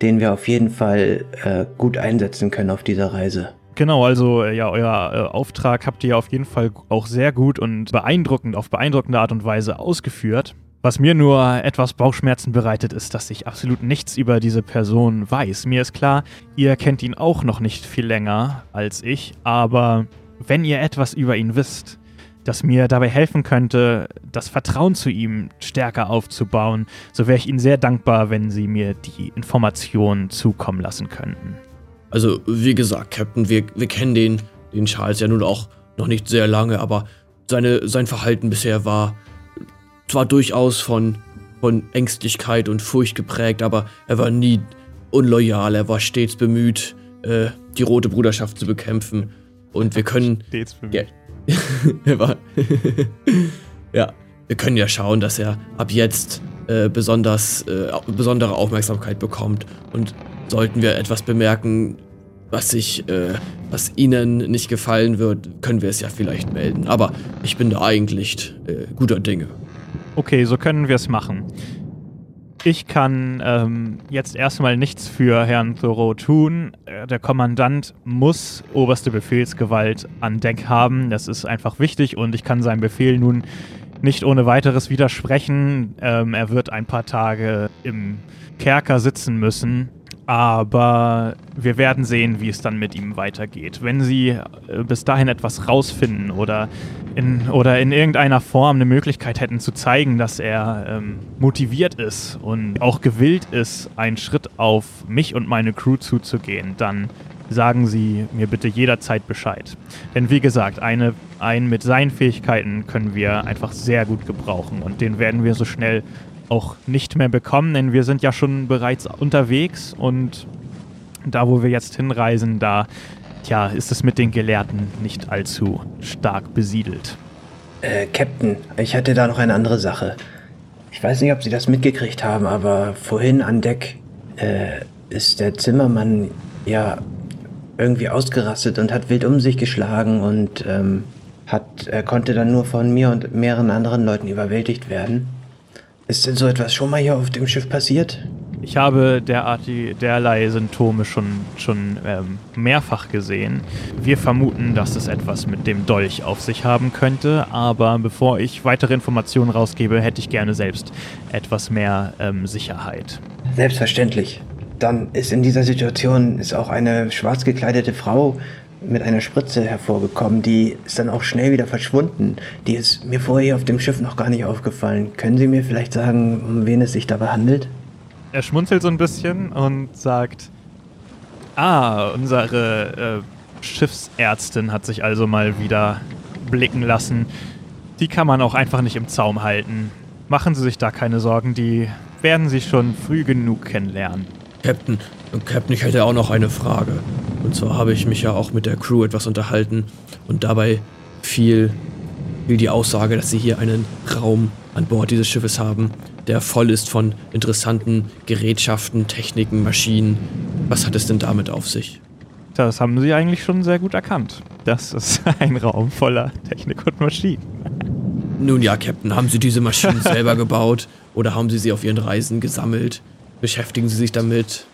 den wir auf jeden Fall äh, gut einsetzen können auf dieser Reise. Genau, also äh, ja, euer äh, Auftrag habt ihr auf jeden Fall auch sehr gut und beeindruckend, auf beeindruckende Art und Weise ausgeführt. Was mir nur etwas Bauchschmerzen bereitet, ist, dass ich absolut nichts über diese Person weiß. Mir ist klar, ihr kennt ihn auch noch nicht viel länger als ich, aber wenn ihr etwas über ihn wisst, das mir dabei helfen könnte, das Vertrauen zu ihm stärker aufzubauen, so wäre ich Ihnen sehr dankbar, wenn Sie mir die Informationen zukommen lassen könnten. Also, wie gesagt, Captain, wir, wir kennen den, den Charles ja nun auch noch nicht sehr lange, aber seine, sein Verhalten bisher war zwar durchaus von, von Ängstlichkeit und Furcht geprägt, aber er war nie unloyal, er war stets bemüht, äh, die Rote Bruderschaft zu bekämpfen. Und wir können. Stets bemüht. Ja, er war. ja, wir können ja schauen, dass er ab jetzt äh, besonders, äh, besondere Aufmerksamkeit bekommt. Und sollten wir etwas bemerken, was sich, äh, was Ihnen nicht gefallen wird, können wir es ja vielleicht melden. Aber ich bin da eigentlich äh, guter Dinge. Okay, so können wir es machen. Ich kann ähm, jetzt erstmal nichts für Herrn Thoreau tun. Äh, der Kommandant muss oberste Befehlsgewalt an Deck haben. Das ist einfach wichtig und ich kann seinem Befehl nun nicht ohne weiteres widersprechen. Ähm, er wird ein paar Tage im Kerker sitzen müssen aber wir werden sehen, wie es dann mit ihm weitergeht. Wenn Sie äh, bis dahin etwas rausfinden oder in, oder in irgendeiner Form eine Möglichkeit hätten zu zeigen, dass er ähm, motiviert ist und auch gewillt ist, einen Schritt auf mich und meine Crew zuzugehen, dann sagen Sie mir bitte jederzeit Bescheid. Denn wie gesagt, eine, einen mit seinen Fähigkeiten können wir einfach sehr gut gebrauchen und den werden wir so schnell auch nicht mehr bekommen, denn wir sind ja schon bereits unterwegs und da, wo wir jetzt hinreisen, da tja, ist es mit den Gelehrten nicht allzu stark besiedelt. Äh, Captain, ich hatte da noch eine andere Sache. Ich weiß nicht, ob Sie das mitgekriegt haben, aber vorhin an Deck äh, ist der Zimmermann ja irgendwie ausgerastet und hat wild um sich geschlagen und ähm, hat, er konnte dann nur von mir und mehreren anderen Leuten überwältigt werden. Ist denn so etwas schon mal hier auf dem Schiff passiert? Ich habe derartige, derlei Symptome schon, schon ähm, mehrfach gesehen. Wir vermuten, dass es etwas mit dem Dolch auf sich haben könnte, aber bevor ich weitere Informationen rausgebe, hätte ich gerne selbst etwas mehr ähm, Sicherheit. Selbstverständlich. Dann ist in dieser Situation ist auch eine schwarz gekleidete Frau mit einer Spritze hervorgekommen. Die ist dann auch schnell wieder verschwunden. Die ist mir vorher auf dem Schiff noch gar nicht aufgefallen. Können Sie mir vielleicht sagen, um wen es sich dabei handelt? Er schmunzelt so ein bisschen und sagt, ah, unsere äh, Schiffsärztin hat sich also mal wieder blicken lassen. Die kann man auch einfach nicht im Zaum halten. Machen Sie sich da keine Sorgen, die werden Sie schon früh genug kennenlernen. Captain, Captain, ich hätte auch noch eine Frage. Und zwar habe ich mich ja auch mit der Crew etwas unterhalten und dabei fiel, fiel die Aussage, dass sie hier einen Raum an Bord dieses Schiffes haben, der voll ist von interessanten Gerätschaften, Techniken, Maschinen. Was hat es denn damit auf sich? Das haben Sie eigentlich schon sehr gut erkannt. Das ist ein Raum voller Technik und Maschinen. Nun ja, Captain, haben Sie diese Maschinen selber gebaut oder haben Sie sie auf Ihren Reisen gesammelt? Beschäftigen Sie sich damit?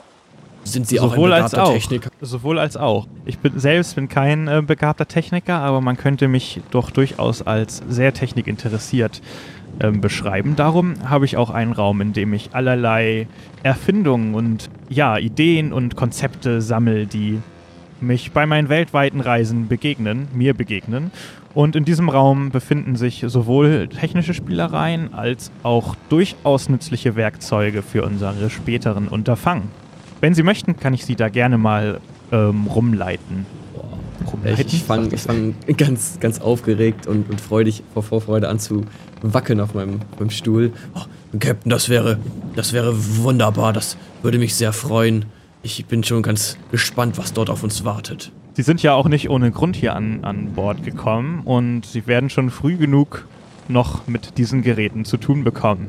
Sind Sie auch ein Sowohl als begabter auch. Techniker? Sowohl als auch. Ich bin selbst bin kein äh, begabter Techniker, aber man könnte mich doch durchaus als sehr technikinteressiert ähm, beschreiben. Darum habe ich auch einen Raum, in dem ich allerlei Erfindungen und ja, Ideen und Konzepte sammle, die mich bei meinen weltweiten Reisen begegnen, mir begegnen. Und in diesem Raum befinden sich sowohl technische Spielereien als auch durchaus nützliche Werkzeuge für unsere späteren Unterfangen. Wenn Sie möchten, kann ich Sie da gerne mal ähm, rumleiten. Ich, ich fange ich fang ganz, ganz aufgeregt und, und freudig vor Vorfreude an zu wackeln auf meinem, meinem Stuhl. Oh, Captain, das wäre, das wäre wunderbar. Das würde mich sehr freuen. Ich bin schon ganz gespannt, was dort auf uns wartet. Sie sind ja auch nicht ohne Grund hier an, an Bord gekommen und Sie werden schon früh genug noch mit diesen Geräten zu tun bekommen.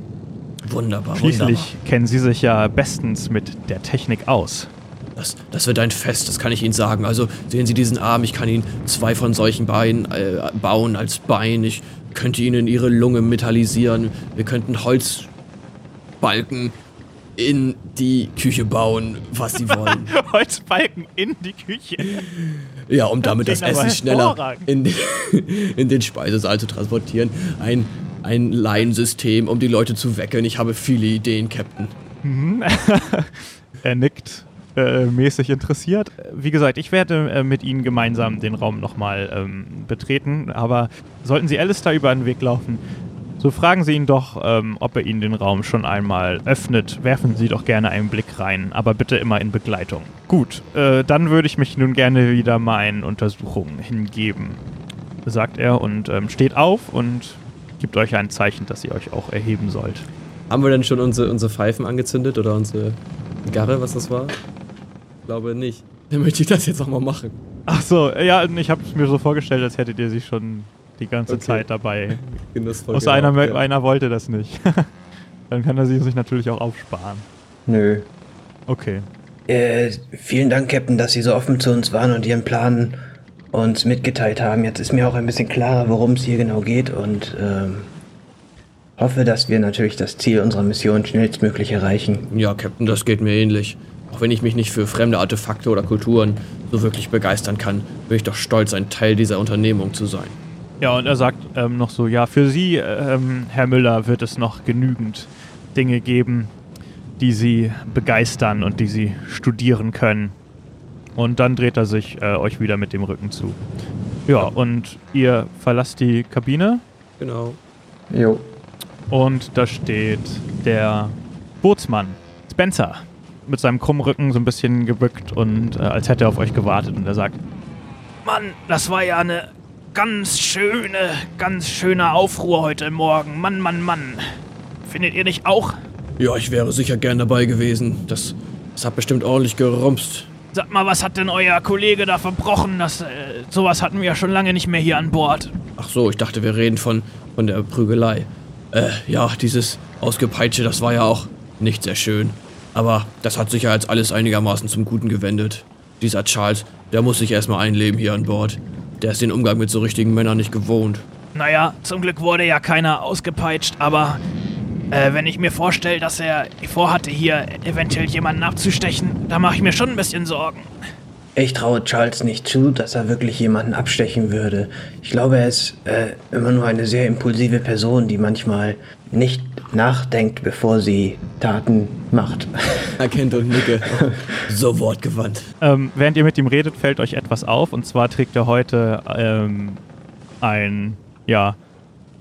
Wunderbar, Schließlich kennen Sie sich ja bestens mit der Technik aus. Das, das wird ein Fest, das kann ich Ihnen sagen. Also sehen Sie diesen Arm, ich kann Ihnen zwei von solchen Beinen äh, bauen als Bein. Ich könnte Ihnen Ihre Lunge metallisieren. Wir könnten Holzbalken in die Küche bauen, was Sie wollen. Holzbalken in die Küche. ja, um damit das aber Essen schneller in, den- in den Speisesaal zu transportieren. Ein, ein Laiensystem, um die Leute zu wecken. Ich habe viele Ideen, Captain. Er nickt äh, mäßig interessiert. Wie gesagt, ich werde äh, mit Ihnen gemeinsam den Raum nochmal ähm, betreten, aber sollten Sie Alistair über den Weg laufen, so fragen Sie ihn doch, ähm, ob er Ihnen den Raum schon einmal öffnet. Werfen Sie doch gerne einen Blick rein, aber bitte immer in Begleitung. Gut, äh, dann würde ich mich nun gerne wieder meinen Untersuchungen hingeben, sagt er und ähm, steht auf und gibt euch ein Zeichen, dass ihr euch auch erheben sollt. Haben wir denn schon unsere, unsere Pfeifen angezündet oder unsere Garre, was das war? Glaube nicht. Dann möchte ich das jetzt auch mal machen. Ach so, ja, ich habe es mir so vorgestellt, als hättet ihr sie schon die ganze Okay. Zeit dabei. Genussvoll Außer einer, geraucht, ja. einer wollte das nicht. Dann kann er sie sich natürlich auch aufsparen. Nö. Okay. Äh, vielen Dank, Captain, dass Sie so offen zu uns waren und Ihren Plan uns mitgeteilt haben. Jetzt ist mir auch ein bisschen klarer, worum es hier genau geht und ähm, hoffe, dass wir natürlich das Ziel unserer Mission schnellstmöglich erreichen. Ja, Captain, das geht mir ähnlich. Auch wenn ich mich nicht für fremde Artefakte oder Kulturen so wirklich begeistern kann, bin ich doch stolz, ein Teil dieser Unternehmung zu sein. Ja, und er sagt ähm, noch so, ja, für Sie, ähm, Herr Müller, wird es noch genügend Dinge geben, die Sie begeistern und die Sie studieren können. Und dann dreht er sich äh, euch wieder mit dem Rücken zu. Ja, und ihr verlasst die Kabine Genau. Jo. Und da steht der Bootsmann, Spencer, mit seinem krummen Rücken so ein bisschen gebückt und äh, als hätte er auf euch gewartet. Und er sagt, Mann, das war ja eine ganz schöne, ganz schöne Aufruhr heute Morgen. Mann, Mann, Mann. Findet ihr nicht auch? Ja, ich wäre sicher gern dabei gewesen. Das, das hat bestimmt ordentlich gerumst. Sag mal, was hat denn euer Kollege da verbrochen? Das, äh, sowas hatten wir ja schon lange nicht mehr hier an Bord. Ach so, ich dachte, wir reden von, von der Prügelei. Äh, ja, dieses Ausgepeitsche, das war ja auch nicht sehr schön. Aber das hat sich ja jetzt alles einigermaßen zum Guten gewendet. Dieser Charles Der muss sich erstmal einleben hier an Bord. Der ist den Umgang mit so richtigen Männern nicht gewohnt. Naja, zum Glück wurde ja keiner ausgepeitscht, aber äh, wenn ich mir vorstelle, dass er vorhatte, hier eventuell jemanden abzustechen, da mache ich mir schon ein bisschen Sorgen. Ich traue Charles nicht zu, dass er wirklich jemanden abstechen würde. Ich glaube, er ist äh, immer nur eine sehr impulsive Person, die manchmal nicht nachdenkt, bevor sie Taten macht. Erkennt und nicke. so wortgewandt. Ähm, während ihr mit ihm redet, fällt euch etwas auf. Und zwar trägt er heute ähm, ein, ja,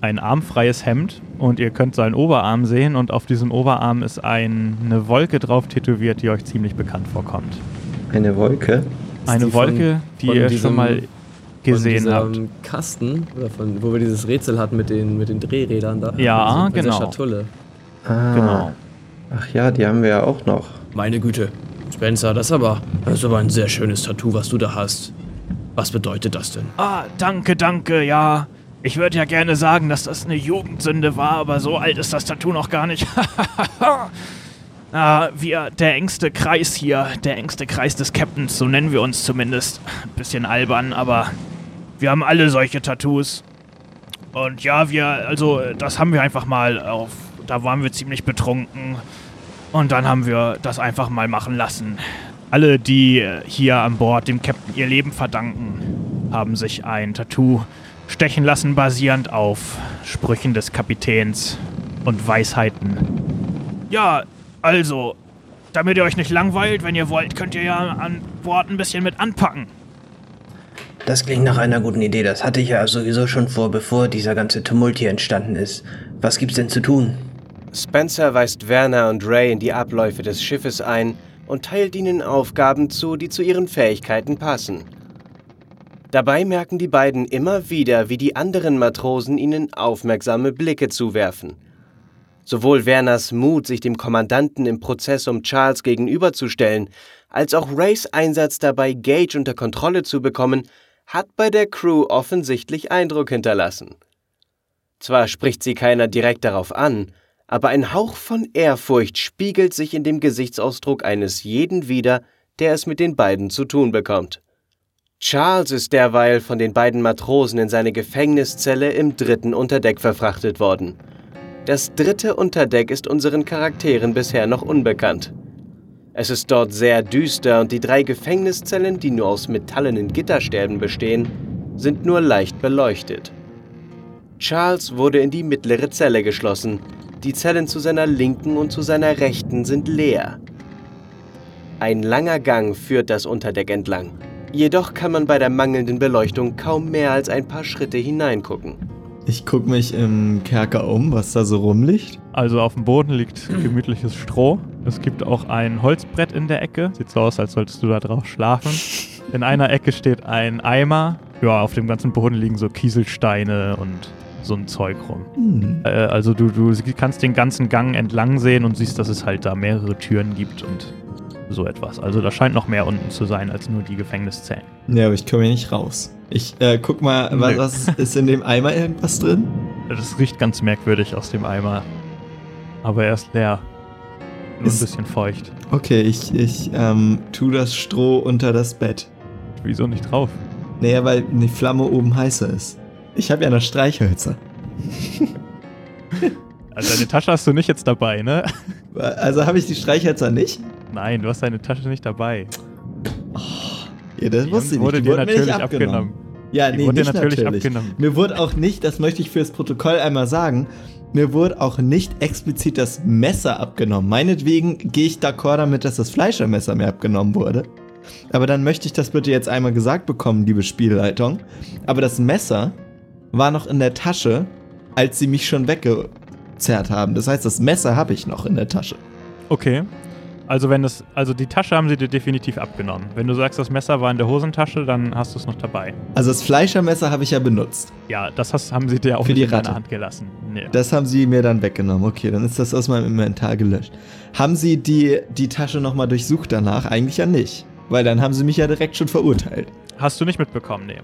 ein armfreies Hemd. Und ihr könnt seinen Oberarm sehen. Und auf diesem Oberarm ist ein, eine Wolke drauf tätowiert, die euch ziemlich bekannt vorkommt. Eine Wolke? Eine die Wolke, von- die von ihr schon mal gesehen von habt. diesem Kasten, oder von, wo wir dieses Rätsel hatten mit den, mit den Drehrädern da. Ja, dieser genau. Schatulle. Ah. Genau. Ach ja, die haben wir ja auch noch. Meine Güte. Spencer, das ist aber, das ist aber ein sehr schönes Tattoo, was du da hast. Was bedeutet das denn? Ah, danke, danke, ja. Ich würde ja gerne sagen, dass das eine Jugendsünde war, aber so alt ist das Tattoo noch gar nicht. ah, wir, der engste Kreis hier, der engste Kreis des Captains, so nennen wir uns zumindest. Ein bisschen albern, aber wir haben alle solche Tattoos. Und ja, wir, also, das haben wir einfach mal auf, da waren wir ziemlich betrunken. Und dann haben wir das einfach mal machen lassen. Alle, die hier an Bord dem Captain ihr Leben verdanken, haben sich ein Tattoo stechen lassen, basierend auf Sprüchen des Kapitäns und Weisheiten. Ja, also, damit ihr euch nicht langweilt, wenn ihr wollt, könnt ihr ja an Bord ein bisschen mit anpacken. Das klingt nach einer guten Idee. Das hatte ich ja sowieso schon vor, bevor dieser ganze Tumult hier entstanden ist. Was gibt's denn zu tun? Spencer weist Werner und Ray in die Abläufe des Schiffes ein und teilt ihnen Aufgaben zu, die zu ihren Fähigkeiten passen. Dabei merken die beiden immer wieder, wie die anderen Matrosen ihnen aufmerksame Blicke zuwerfen. Sowohl Werners Mut, sich dem Kommandanten im Prozess um Charles gegenüberzustellen, als auch Rays Einsatz dabei, Gage unter Kontrolle zu bekommen, hat bei der Crew offensichtlich Eindruck hinterlassen. Zwar spricht sie keiner direkt darauf an, aber ein Hauch von Ehrfurcht spiegelt sich in dem Gesichtsausdruck eines jeden wider, der es mit den beiden zu tun bekommt. Charles ist derweil von den beiden Matrosen in seine Gefängniszelle im dritten Unterdeck verfrachtet worden. Das dritte Unterdeck ist unseren Charakteren bisher noch unbekannt. Es ist dort sehr düster und die drei Gefängniszellen, die nur aus metallenen Gitterstäben bestehen, sind nur leicht beleuchtet. Charles wurde in die mittlere Zelle geschlossen. Die Zellen zu seiner linken und zu seiner rechten sind leer. Ein langer Gang führt das Unterdeck entlang. Jedoch kann man bei der mangelnden Beleuchtung kaum mehr als ein paar Schritte hineingucken. Ich guck mich im Kerker um, was da so rumliegt. Also auf dem Boden liegt gemütliches Stroh. Es gibt auch ein Holzbrett in der Ecke. Sieht so aus, als solltest du da drauf schlafen. In einer Ecke steht ein Eimer. Ja, auf dem ganzen Boden liegen so Kieselsteine und so ein Zeug rum. Hm. Äh, also du, du kannst den ganzen Gang entlang sehen und siehst, dass es halt da mehrere Türen gibt und so etwas. Also da scheint noch mehr unten zu sein als nur die Gefängniszellen. Ja, aber ich komme hier nicht raus. Ich äh, guck mal, was, was ist in dem Eimer irgendwas drin? Das riecht ganz merkwürdig aus dem Eimer. Aber er ist leer. Nur ein Ist- bisschen feucht. Okay, ich, ich ähm, tu das Stroh unter das Bett. Wieso nicht drauf? Naja, weil die Flamme oben heißer ist. Ich habe ja noch Streichhölzer. Also deine Tasche hast du nicht jetzt dabei, ne? Also habe ich die Streichhölzer nicht? Nein, du hast deine Tasche nicht dabei. Ja, das Die wusste ich wurde nicht. Die dir natürlich abgenommen. abgenommen. Ja, Die nee, wurde nicht natürlich natürlich. abgenommen. Mir wurde auch nicht, das möchte ich fürs Protokoll einmal sagen, mir wurde auch nicht explizit das Messer abgenommen. Meinetwegen gehe ich d'accord damit, dass das Fleischermesser mir abgenommen wurde. Aber dann möchte ich das bitte jetzt einmal gesagt bekommen, liebe Spielleitung. Aber das Messer war noch in der Tasche, als sie mich schon weggezerrt haben. Das heißt, das Messer habe ich noch in der Tasche. Okay. Also wenn das, also die Tasche haben sie dir definitiv abgenommen. Wenn du sagst, das Messer war in der Hosentasche, dann hast du es noch dabei. Also das Fleischermesser habe ich ja benutzt. Ja, das hast, haben sie dir auch Für nicht die in deiner Ratte. Hand gelassen. Nee. Das haben sie mir dann weggenommen. Okay, dann ist das aus meinem Inventar gelöscht. Haben sie die, die Tasche nochmal durchsucht danach? Eigentlich ja nicht. Weil dann haben sie mich ja direkt schon verurteilt. Hast du nicht mitbekommen, nee.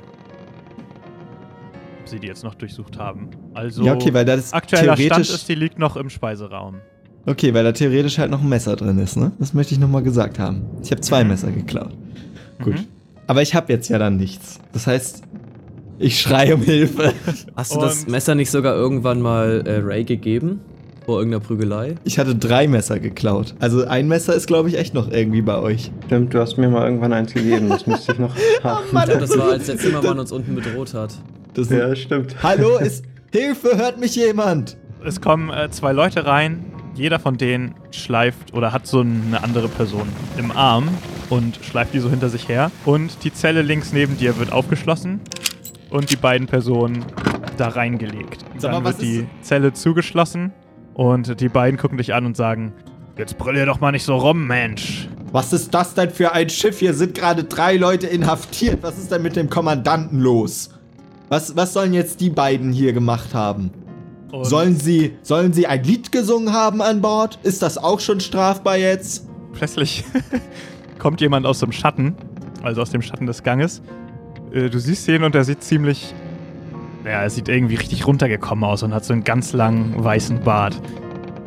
Ob sie die jetzt noch durchsucht haben. Also ja, okay, weil da das aktueller Stand ist, die liegt noch im Speiseraum. Okay, weil da theoretisch halt noch ein Messer drin ist, ne? Das möchte ich nochmal gesagt haben. Ich habe zwei Messer geklaut. Gut. Mhm. Aber ich habe jetzt ja dann nichts. Das heißt, ich schreie um Hilfe. Hast du das Und- Messer nicht sogar irgendwann mal äh, Ray gegeben? Vor irgendeiner Prügelei? Ich hatte drei Messer geklaut. Also ein Messer ist, glaube ich, echt noch irgendwie bei euch. Stimmt, du hast mir mal irgendwann eins gegeben, das müsste ich noch haben. Ich glaub, das war, als der Zimmermann uns unten bedroht hat. Das Ja, stimmt. Hallo, ist Hilfe, hört mich jemand? Es kommen äh, zwei Leute rein. Jeder von denen schleift oder hat so eine andere Person im Arm und schleift die so hinter sich her. Und die Zelle links neben dir wird aufgeschlossen und die beiden Personen da reingelegt. Mal, Dann was wird die Zelle zugeschlossen und die beiden gucken dich an und sagen: Jetzt brüll doch mal nicht so rum, Mensch. Was ist das denn für ein Schiff? Hier sind gerade drei Leute inhaftiert. Was ist denn mit dem Kommandanten los? Was, was sollen jetzt die beiden hier gemacht haben? Und Sollen sie, sollen sie ein Lied gesungen haben an Bord? Ist das auch schon strafbar jetzt? plötzlich kommt jemand aus dem Schatten, also aus dem Schatten des Ganges. Äh, Du siehst ihn und er sieht ziemlich. Ja, er sieht irgendwie richtig runtergekommen aus und hat so einen ganz langen weißen Bart.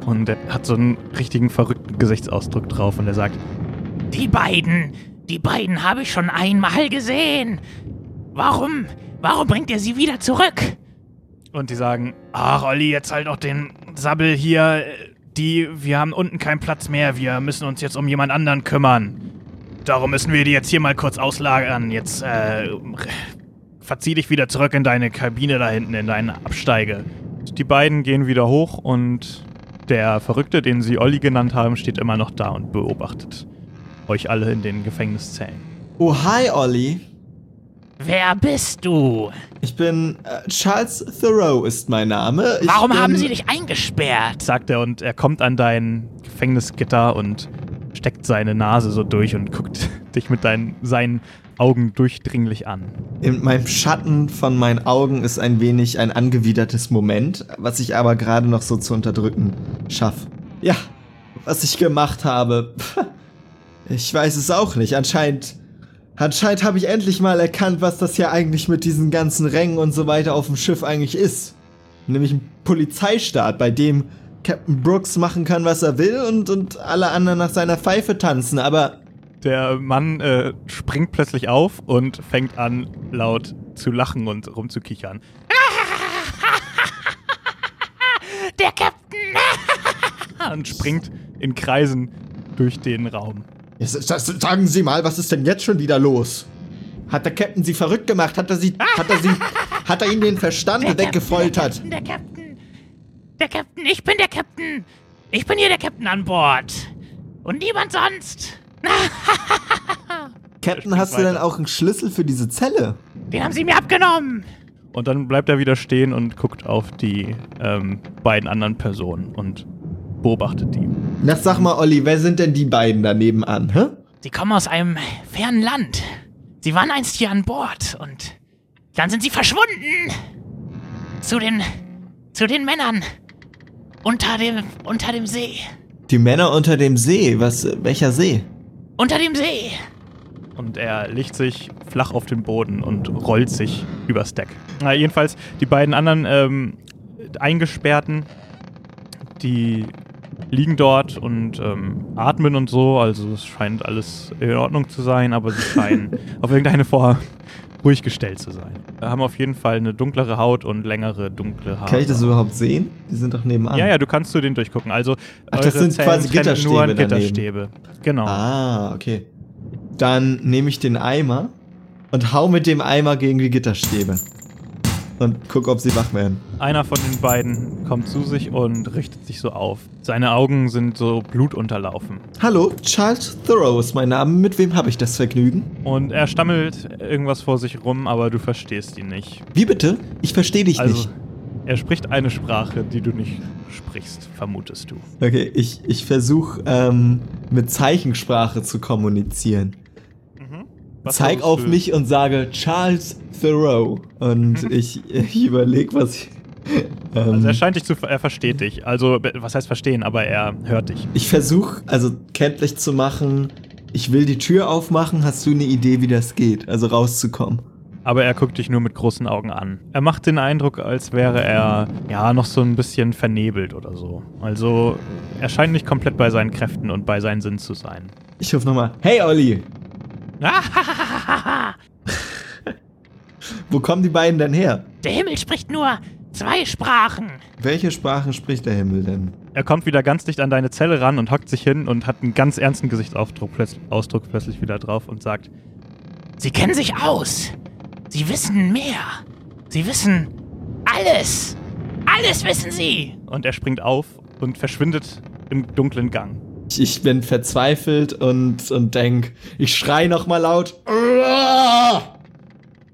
Und er hat so einen richtigen verrückten Gesichtsausdruck drauf und er sagt: Die beiden, die beiden habe ich schon einmal gesehen. Warum, warum bringt ihr sie wieder zurück? Und die sagen: Ach, Olli, jetzt halt auch den Sabbel hier. Die, wir haben unten keinen Platz mehr. Wir müssen uns jetzt um jemand anderen kümmern. Darum müssen wir die jetzt hier mal kurz auslagern. Jetzt, äh, verzieh dich wieder zurück in deine Kabine da hinten, in deine Absteige. Die beiden gehen wieder hoch und der Verrückte, den sie Olli genannt haben, steht immer noch da und beobachtet euch alle in den Gefängniszellen. Oh, hi, Olli. Wer bist du? Ich bin äh, Charles Thoreau ist mein Name. Ich Warum bin, haben sie dich eingesperrt? sagt er und er kommt an dein Gefängnisgitter und steckt seine Nase so durch und guckt dich mit deinen, seinen Augen durchdringlich an. In meinem Schatten von meinen Augen ist ein wenig ein angewidertes Moment, was ich aber gerade noch so zu unterdrücken schaffe. Ja, was ich gemacht habe. Ich weiß es auch nicht. Anscheinend. Anscheinend habe ich endlich mal erkannt, was das hier eigentlich mit diesen ganzen Rängen und so weiter auf dem Schiff eigentlich ist. Nämlich ein Polizeistaat, bei dem Captain Brooks machen kann, was er will und, und alle anderen nach seiner Pfeife tanzen. Aber Der Mann äh, springt plötzlich auf und fängt an, laut zu lachen und rumzukichern. Der Captain! Und springt in Kreisen durch den Raum. Jetzt, das, sagen Sie mal, was ist denn jetzt schon wieder los? Hat der Captain Sie verrückt gemacht? Hat er Sie, hat er Sie, hat er Ihnen den Verstand Der weggefoltert? Captain, der Captain! Der Captain, ich bin der Captain! Ich bin hier der Captain an Bord! Und niemand sonst! Captain, hast du denn auch einen Schlüssel für diese Zelle? Den haben sie mir abgenommen! Und dann bleibt er wieder stehen und guckt auf die ähm, beiden anderen Personen und beobachtet die. Na, sag mal, Olli, wer sind denn die beiden da nebenan, hä? Sie kommen aus einem fernen Land. Sie waren einst hier an Bord und dann sind sie verschwunden. Zu den, zu den Männern. Unter dem, unter dem See. Die Männer unter dem See. Was, welcher See? Unter dem See. Und er legt sich flach auf den Boden und rollt sich übers Deck. Na, jedenfalls, die beiden anderen ähm, Eingesperrten, die liegen dort und ähm, atmen und so. Also es scheint alles in Ordnung zu sein, aber sie scheinen auf irgendeine Form ruhig gestellt zu sein. Wir haben auf jeden Fall eine dunklere Haut und längere dunkle Haare. Kann ich das überhaupt sehen? Die sind doch nebenan. Ja, ja, du kannst zu denen durchgucken. Also Ach, das sind Zellen quasi Gitterstäbe nur daneben. Gitterstäbe. Genau. Ah, okay. Dann nehme ich den Eimer und hau mit dem Eimer gegen die Gitterstäbe. Und guck, ob sie wach werden. Einer von den beiden kommt zu sich und richtet sich so auf. Seine Augen sind so blutunterlaufen. Hallo, Charles Thoreau ist mein Name. Mit wem habe ich das Vergnügen? Und er stammelt irgendwas vor sich rum, aber du verstehst ihn nicht. Wie bitte? Ich verstehe dich Also, nicht. er spricht eine Sprache, die du nicht sprichst, vermutest du. Okay, ich, ich versuche ähm, mit Zeichensprache zu kommunizieren. Zeig auf du? mich und sage Charles Thoreau. Und ich, ich überlege, was ich. Ähm, Also er scheint dich zu, er versteht dich. Also, was heißt verstehen, aber er hört dich. ich versuche, also kenntlich zu machen, ich will die Tür aufmachen. Hast du eine Idee, wie das geht? Also rauszukommen. Aber er guckt dich nur mit großen Augen an. Er macht den Eindruck, als wäre er ja noch so ein bisschen vernebelt oder so. Also er scheint nicht komplett bei seinen Kräften und bei seinen Sinn zu sein. Ich rufe nochmal, hey Olli! Wo kommen die beiden denn her? Der Himmel spricht nur zwei Sprachen. Welche Sprachen spricht der Himmel denn? Er kommt wieder ganz dicht an deine Zelle ran und hockt sich hin und hat einen ganz ernsten Gesichtsausdruck plötzlich, Ausdruck plötzlich wieder drauf und sagt: Sie kennen sich aus. Sie wissen mehr. Sie wissen alles. Alles wissen Sie. Und er springt auf und verschwindet im dunklen Gang. Ich, ich bin verzweifelt und, und denk, ich schrei noch mal laut.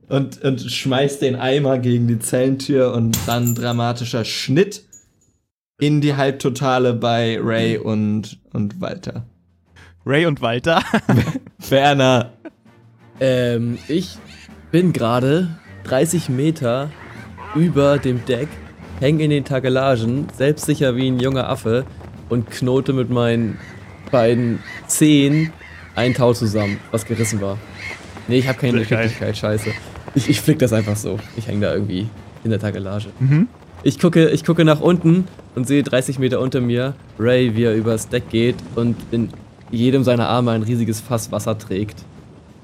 Und, und schmeiß den Eimer gegen die Zellentür und dann dramatischer Schnitt in die Halbtotale bei Ray und, und Walter. Ray und Walter. Werner. Ähm, ich bin gerade 30 Meter über dem Deck, häng in den Tagelagen, selbstsicher wie ein junger Affe und knote mit meinen beiden Zehen ein Tau zusammen, was gerissen war. Nee, ich habe keine. Geschicklichkeit, scheiße. Ich, ich flick das einfach so. Ich häng da irgendwie in der Tagelage. Mhm. Ich gucke, ich gucke nach unten und sehe 30 Meter unter mir Ray, wie er übers Deck geht und in jedem seiner Arme ein riesiges Fass Wasser trägt.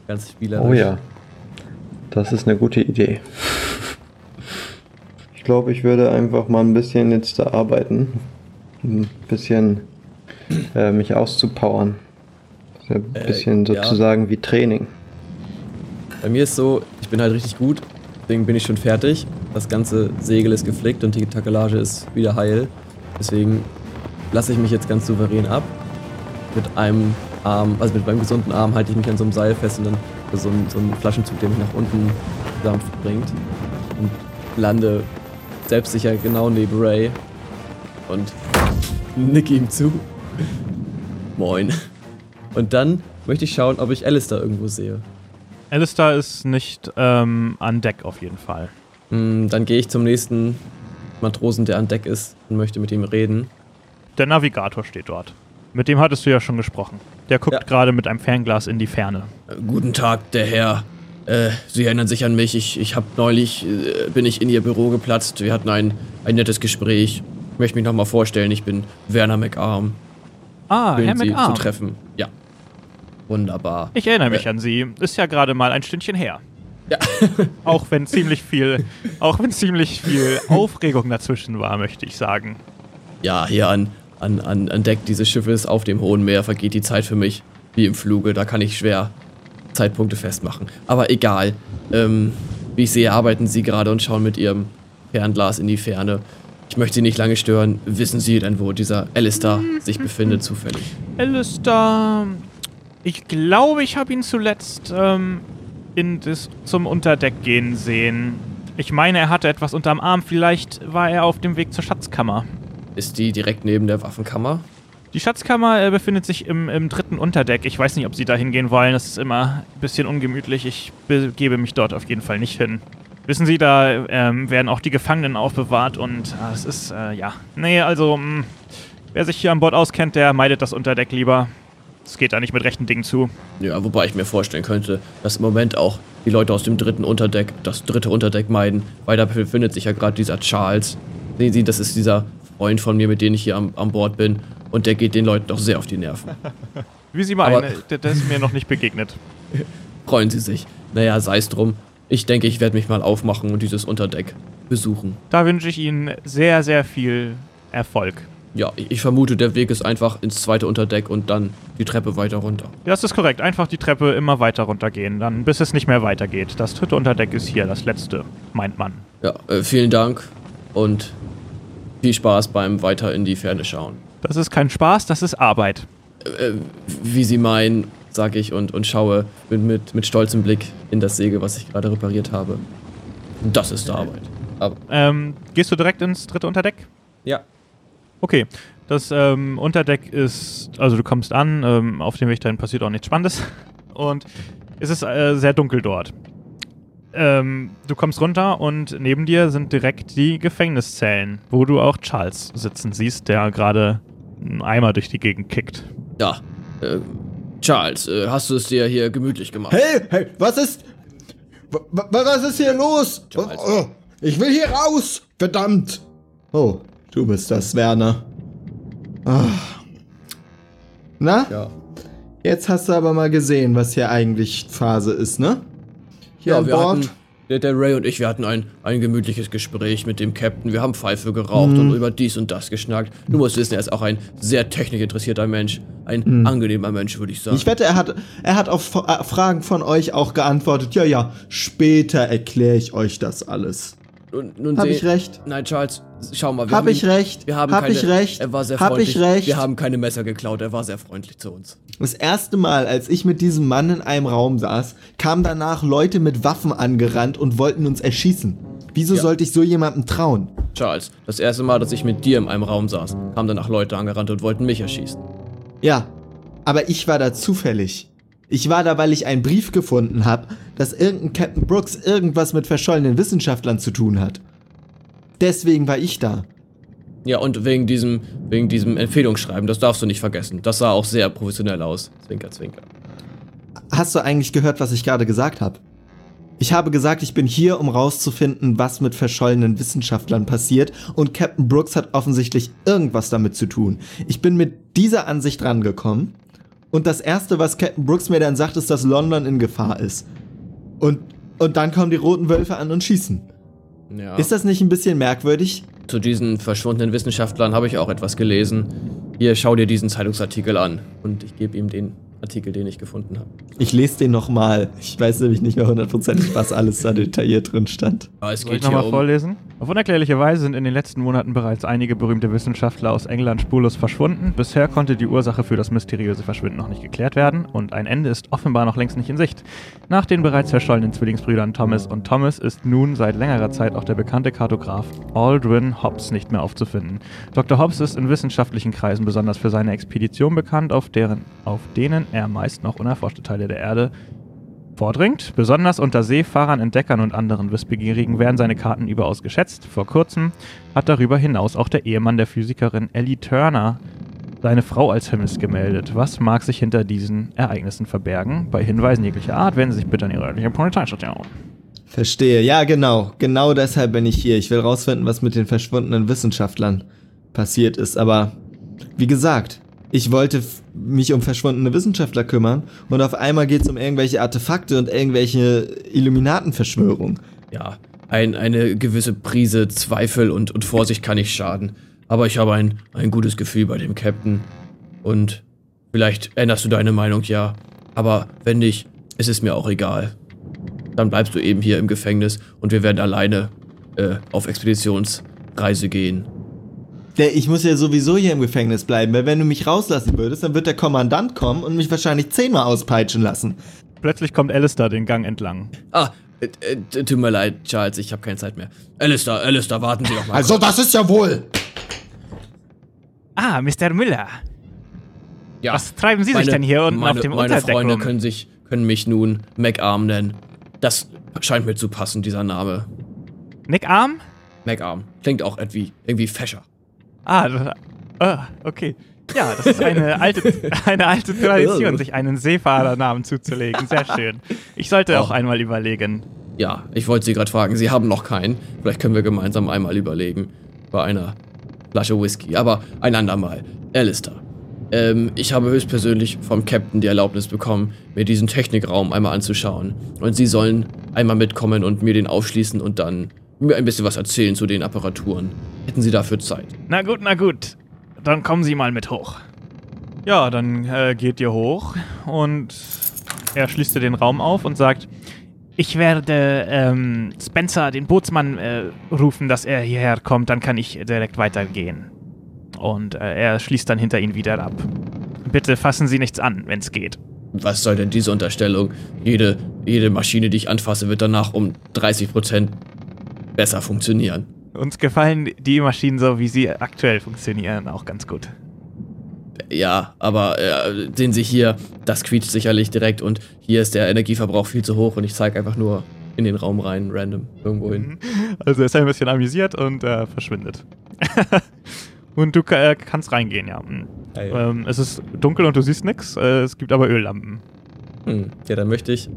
Ganz spielerisch. Oh ja. Das ist eine gute Idee. Ich glaube, ich würde einfach mal ein bisschen jetzt da arbeiten. Ein bisschen äh, mich auszupowern. Das ist ja ein Äh, bisschen ja. sozusagen wie Training. Bei mir ist so, ich bin halt richtig gut, deswegen bin ich schon fertig. Das ganze Segel ist geflickt und die Takelage ist wieder heil. Deswegen lasse ich mich jetzt ganz souverän ab. Mit einem Arm, also mit meinem gesunden Arm halte ich mich an so einem Seil fest und dann so ein, so ein Flaschenzug, der mich nach unten sanft bringt. Und lande selbstsicher genau neben Ray und nick ihm zu. Moin. Und dann möchte ich schauen, ob ich Alistair irgendwo sehe. Alistair ist nicht ähm, an Deck auf jeden Fall. Mm, Dann gehe ich zum nächsten Matrosen, der an Deck ist und möchte mit ihm reden. Der Navigator steht dort. Mit dem hattest du ja schon gesprochen. Der guckt Ja. gerade mit einem Fernglas in die Ferne. Äh, Guten Tag, der Herr. Äh, Sie erinnern sich an mich. Ich, ich habe neulich, äh, bin ich in Ihr Büro geplatzt. Wir hatten ein, ein nettes Gespräch. Ich möchte mich nochmal vorstellen. Ich bin Werner McArm. Ah, Schön, Herr Sie McArm. zu treffen. Ja. Wunderbar. Ich erinnere mich Äh. an Sie. Ist ja gerade mal ein Stündchen her. Ja. auch wenn ziemlich viel, auch wenn ziemlich viel Aufregung dazwischen war, möchte ich sagen. Ja, hier an, an, an, an Deck dieses Schiffes auf dem hohen Meer vergeht die Zeit für mich wie im Fluge. Da kann ich schwer Zeitpunkte festmachen. Aber egal. Ähm, wie ich sehe, arbeiten Sie gerade und schauen mit Ihrem Fernglas in die Ferne. Ich möchte Sie nicht lange stören. Wissen Sie denn, wo dieser Alistair sich befindet, zufällig? Alistair, ich glaube, ich habe ihn zuletzt ähm, in das, zum Unterdeck gehen sehen. Ich meine, er hatte etwas unterm Arm. Vielleicht war er auf dem Weg zur Schatzkammer. Ist die direkt neben der Waffenkammer? Die Schatzkammer äh, befindet sich im, im dritten Unterdeck. Ich weiß nicht, ob Sie da hingehen wollen. Das ist immer ein bisschen ungemütlich. Ich begebe mich dort auf jeden Fall nicht hin. Wissen Sie, da ähm, werden auch die Gefangenen aufbewahrt und äh, es ist, äh, ja. Nee, also, mh, wer sich hier an Bord auskennt, der meidet das Unterdeck lieber. Es geht da nicht mit rechten Dingen zu. Ja, wobei ich mir vorstellen könnte, dass im Moment auch die Leute aus dem dritten Unterdeck das dritte Unterdeck meiden, weil da befindet sich ja gerade dieser Charles. Sehen Sie, das ist dieser Freund von mir, mit dem ich hier am, an Bord bin. Und der geht den Leuten doch sehr auf die Nerven. Wie Sie meinen, Aber- äh, der, der ist mir noch nicht begegnet. Freuen Sie sich. Naja, sei es drum. Ich denke, ich werde mich mal aufmachen und dieses Unterdeck besuchen. Da wünsche ich Ihnen sehr, sehr viel Erfolg. Ja, ich vermute, der Weg ist einfach ins zweite Unterdeck und dann die Treppe weiter runter. Ja, Das ist korrekt. Einfach die Treppe immer weiter runtergehen, dann bis es nicht mehr weitergeht. Das dritte Unterdeck ist hier, das letzte, meint man. Ja, äh, vielen Dank und viel Spaß beim weiter in die Ferne schauen. Das ist kein Spaß, das ist Arbeit. äh, wie sie meinen, sage ich und, und schaue mit, mit, mit stolzem Blick in das Segel, was ich gerade repariert habe. Das ist Arbeit. Ähm, gehst du direkt ins dritte Unterdeck? ja. Okay. Das ähm, Unterdeck ist, also du kommst an, ähm, auf dem Weg dahin passiert auch nichts Spannendes. Und es ist äh, sehr dunkel dort. Ähm, du kommst runter und neben dir sind direkt die Gefängniszellen, wo du auch Charles sitzen siehst, der gerade einen Eimer durch die Gegend kickt. Ja. Äh, Charles, äh, hast du es dir hier gemütlich gemacht? Hey, hey, was ist. wa- wa- Was ist hier los? Charles. Oh, ich will hier raus! Verdammt! Oh, du bist das, Werner. Ah. Na? Ja. Jetzt hast du aber mal gesehen, was hier eigentlich Phase ist, ne? Hier Ja, an Bord. hatten, Der, der Ray und ich, wir hatten ein, ein gemütliches Gespräch mit dem Captain. Wir haben Pfeife geraucht Mhm. und über dies und das geschnackt. Du musst wissen, er ist auch ein sehr technikinteressierter Mensch. Ein angenehmer Mensch, würde ich sagen. Mhm. Ich wette, er hat, er hat auf äh, Fragen von euch auch geantwortet. Ja, ja, später erkläre ich euch das alles. Hab seh- ich recht? Nein, Charles, schau mal. Wir Hab haben ich ihn- recht? Wir haben Hab keine, ich recht? Er war sehr Hab freundlich. ich recht? Wir haben keine Messer geklaut. Er war sehr freundlich zu uns. Das erste Mal, als ich mit diesem Mann in einem Raum saß, kamen danach Leute mit Waffen angerannt und wollten uns erschießen. Wieso Ja. sollte ich so jemandem trauen? Charles, das erste Mal, dass ich mit dir in einem Raum saß, kamen danach Leute angerannt und wollten mich erschießen. Ja, aber ich war da zufällig. Ich war da, weil ich einen Brief gefunden habe, dass irgendein Captain Brooks irgendwas mit verschollenen Wissenschaftlern zu tun hat. Deswegen war ich da. Ja, und wegen diesem, wegen diesem Empfehlungsschreiben, das darfst du nicht vergessen. Das sah auch sehr professionell aus. Zwinker, zwinker. Hast du eigentlich gehört, was ich gerade gesagt habe? Ich habe gesagt, ich bin hier, um rauszufinden, was mit verschollenen Wissenschaftlern passiert und Captain Brooks hat offensichtlich irgendwas damit zu tun. Ich bin mit dieser Ansicht rangekommen und das erste, was Captain Brooks mir dann sagt, ist, dass London in Gefahr ist. Und, und dann kommen die roten Wölfe an und schießen. Ja. Ist das nicht ein bisschen merkwürdig? Zu diesen verschwundenen Wissenschaftlern habe ich auch etwas gelesen. Hier, schau dir diesen Zeitungsartikel an. Und ich gebe ihm den Artikel, den ich gefunden habe. Ich lese den nochmal. Ich weiß nämlich nicht mehr hundertprozentig, was alles da detailliert drin stand. Ja, es Soll ich geht hier nochmal um... vorlesen? Auf unerklärliche Weise sind in den letzten Monaten bereits einige berühmte Wissenschaftler aus England spurlos verschwunden. Bisher konnte die Ursache für das mysteriöse Verschwinden noch nicht geklärt werden und ein Ende ist offenbar noch längst nicht in Sicht. Nach den bereits verschollenen Zwillingsbrüdern Thomas und Thomas ist nun seit längerer Zeit auch der bekannte Kartograf Aldrin Hobbs nicht mehr aufzufinden. Dr. Hobbs ist in wissenschaftlichen Kreisen besonders für seine Expedition bekannt, auf, deren, auf denen er meist noch unerforschte Teile der Erde vordringt. Besonders unter Seefahrern, Entdeckern und anderen Wissbegierigen werden seine Karten überaus geschätzt. Vor kurzem hat darüber hinaus auch der Ehemann der Physikerin Ellie Turner seine Frau als vermisst gemeldet. Was mag sich hinter diesen Ereignissen verbergen? Bei Hinweisen jeglicher Art wenden Sie sich bitte an Ihre örtliche Polizeistation. Verstehe. Ja, genau. Genau deshalb bin ich hier. Ich will rausfinden, was mit den verschwundenen Wissenschaftlern passiert ist. Aber wie gesagt, ich wollte mich um verschwundene Wissenschaftler kümmern und auf einmal geht es um irgendwelche Artefakte und irgendwelche Illuminatenverschwörungen. Ja, ein, eine gewisse Prise Zweifel und, und Vorsicht kann nicht schaden. Aber ich habe ein, ein gutes Gefühl bei dem Captain. Und vielleicht änderst du deine Meinung, ja. Aber wenn nicht, ist es mir auch egal. Dann bleibst du eben hier im Gefängnis und wir werden alleine äh, auf Expeditionsreise gehen. Der, ich muss ja sowieso hier im Gefängnis bleiben, weil wenn du mich rauslassen würdest, dann wird der Kommandant kommen und mich wahrscheinlich zehnmal auspeitschen lassen. Plötzlich kommt Alistair den Gang entlang. Ah, äh, äh, tut mir leid, Charles, ich habe keine Zeit mehr. Alistair, Alistair, warten Sie doch mal. Also, das ist ja wohl. Ah, Mr. Müller. ja, Was treiben Sie sich denn hier unten meine, auf dem Meine Unterdeck Freunde rum? können, sich, können mich nun MacArm nennen. Das scheint mir zu passen, dieser Name. Nick Arm? MacArm. Klingt auch irgendwie, irgendwie fescher. Ah, das, ah, okay. Ja, das ist eine alte, eine alte Tradition, sich einen Seefahrernamen zuzulegen. Sehr schön. Ich sollte auch Oh. einmal überlegen. Ja, ich wollte Sie gerade fragen, Sie haben noch keinen. Vielleicht können wir gemeinsam einmal überlegen. Bei einer Flasche Whisky. Aber ein andermal. Alistair. Ähm, ich habe höchstpersönlich vom Captain die Erlaubnis bekommen, mir diesen Technikraum einmal anzuschauen. Und Sie sollen einmal mitkommen und mir den aufschließen und dann mir ein bisschen was erzählen zu den Apparaturen. Hätten Sie dafür Zeit? Na gut, na gut. Dann kommen Sie mal mit hoch. Ja, dann äh, geht ihr hoch und er schließt den Raum auf und sagt, Ich werde ähm, Spencer, den Bootsmann, äh, rufen, dass er hierher kommt. Dann kann ich direkt weitergehen. Und äh, er schließt dann hinter ihn wieder ab. Bitte fassen Sie nichts an, wenn es geht. Was soll denn diese Unterstellung? Jede, jede Maschine, die ich anfasse, wird danach um 30% besser funktionieren. Uns gefallen die Maschinen so, wie sie aktuell funktionieren, auch ganz gut. Ja, aber äh, sehen Sie hier, das quietscht sicherlich direkt und hier ist der Energieverbrauch viel zu hoch und ich zeige einfach nur in den Raum rein, random, irgendwo hin. also er ist ein bisschen amüsiert und äh, verschwindet. und du äh, kannst reingehen, ja. Mhm. Ähm, es ist dunkel und du siehst nichts, äh, es gibt aber Öllampen. Hm, ja, dann möchte ich.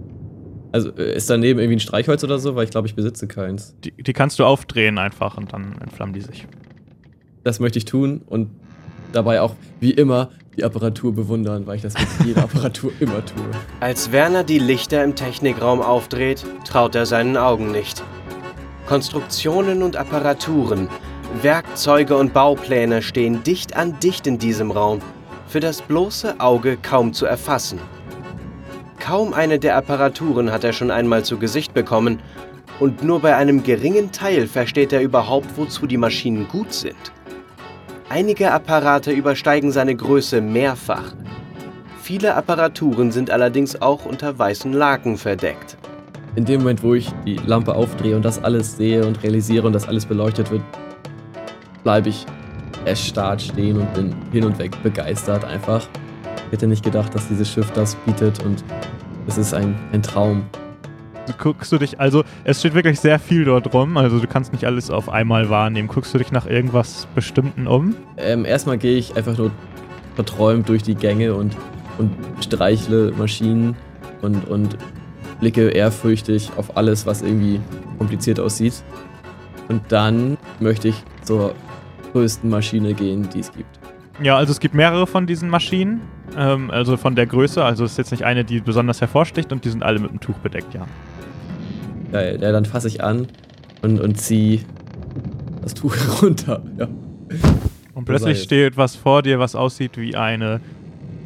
Also äh, ist daneben irgendwie ein Streichholz oder so, weil ich glaube, ich besitze keins. Die, die kannst du aufdrehen einfach und dann entflammen die sich. Das möchte ich tun und dabei auch, wie immer, die Apparatur bewundern, weil ich das mit jeder Apparatur immer tue. Als Werner die Lichter im Technikraum aufdreht, traut er seinen Augen nicht. Konstruktionen und Apparaturen, Werkzeuge und Baupläne stehen dicht an dicht in diesem Raum, für das bloße Auge kaum zu erfassen. Kaum eine der Apparaturen hat er schon einmal zu Gesicht bekommen, und nur bei einem geringen Teil versteht er überhaupt, wozu die Maschinen gut sind. Einige Apparate übersteigen seine Größe mehrfach. Viele Apparaturen sind allerdings auch unter weißen Laken verdeckt. In dem Moment, wo ich die Lampe aufdrehe und das alles sehe und realisiere und das alles beleuchtet wird, bleibe ich erstarrt stehen und bin hin und weg begeistert einfach. Ich hätte nicht gedacht, dass dieses Schiff das bietet und es ist ein, ein Traum. Du guckst du dich, also es steht wirklich sehr viel dort rum, also du kannst nicht alles auf einmal wahrnehmen. Guckst du dich nach irgendwas Bestimmten um? Ähm, erstmal gehe ich einfach nur verträumt durch die Gänge und, und streichle Maschinen und, und blicke ehrfürchtig auf alles, was irgendwie kompliziert aussieht. Und dann möchte ich zur größten Maschine gehen, die es gibt. Ja, also es gibt mehrere von diesen Maschinen, ähm, also von der Größe, also es ist jetzt nicht eine, die besonders hervorsticht und die sind alle mit einem Tuch bedeckt, ja. Geil, ja, dann fasse ich an und, und ziehe das Tuch herunter. Ja. Und plötzlich steht was vor dir, was aussieht wie eine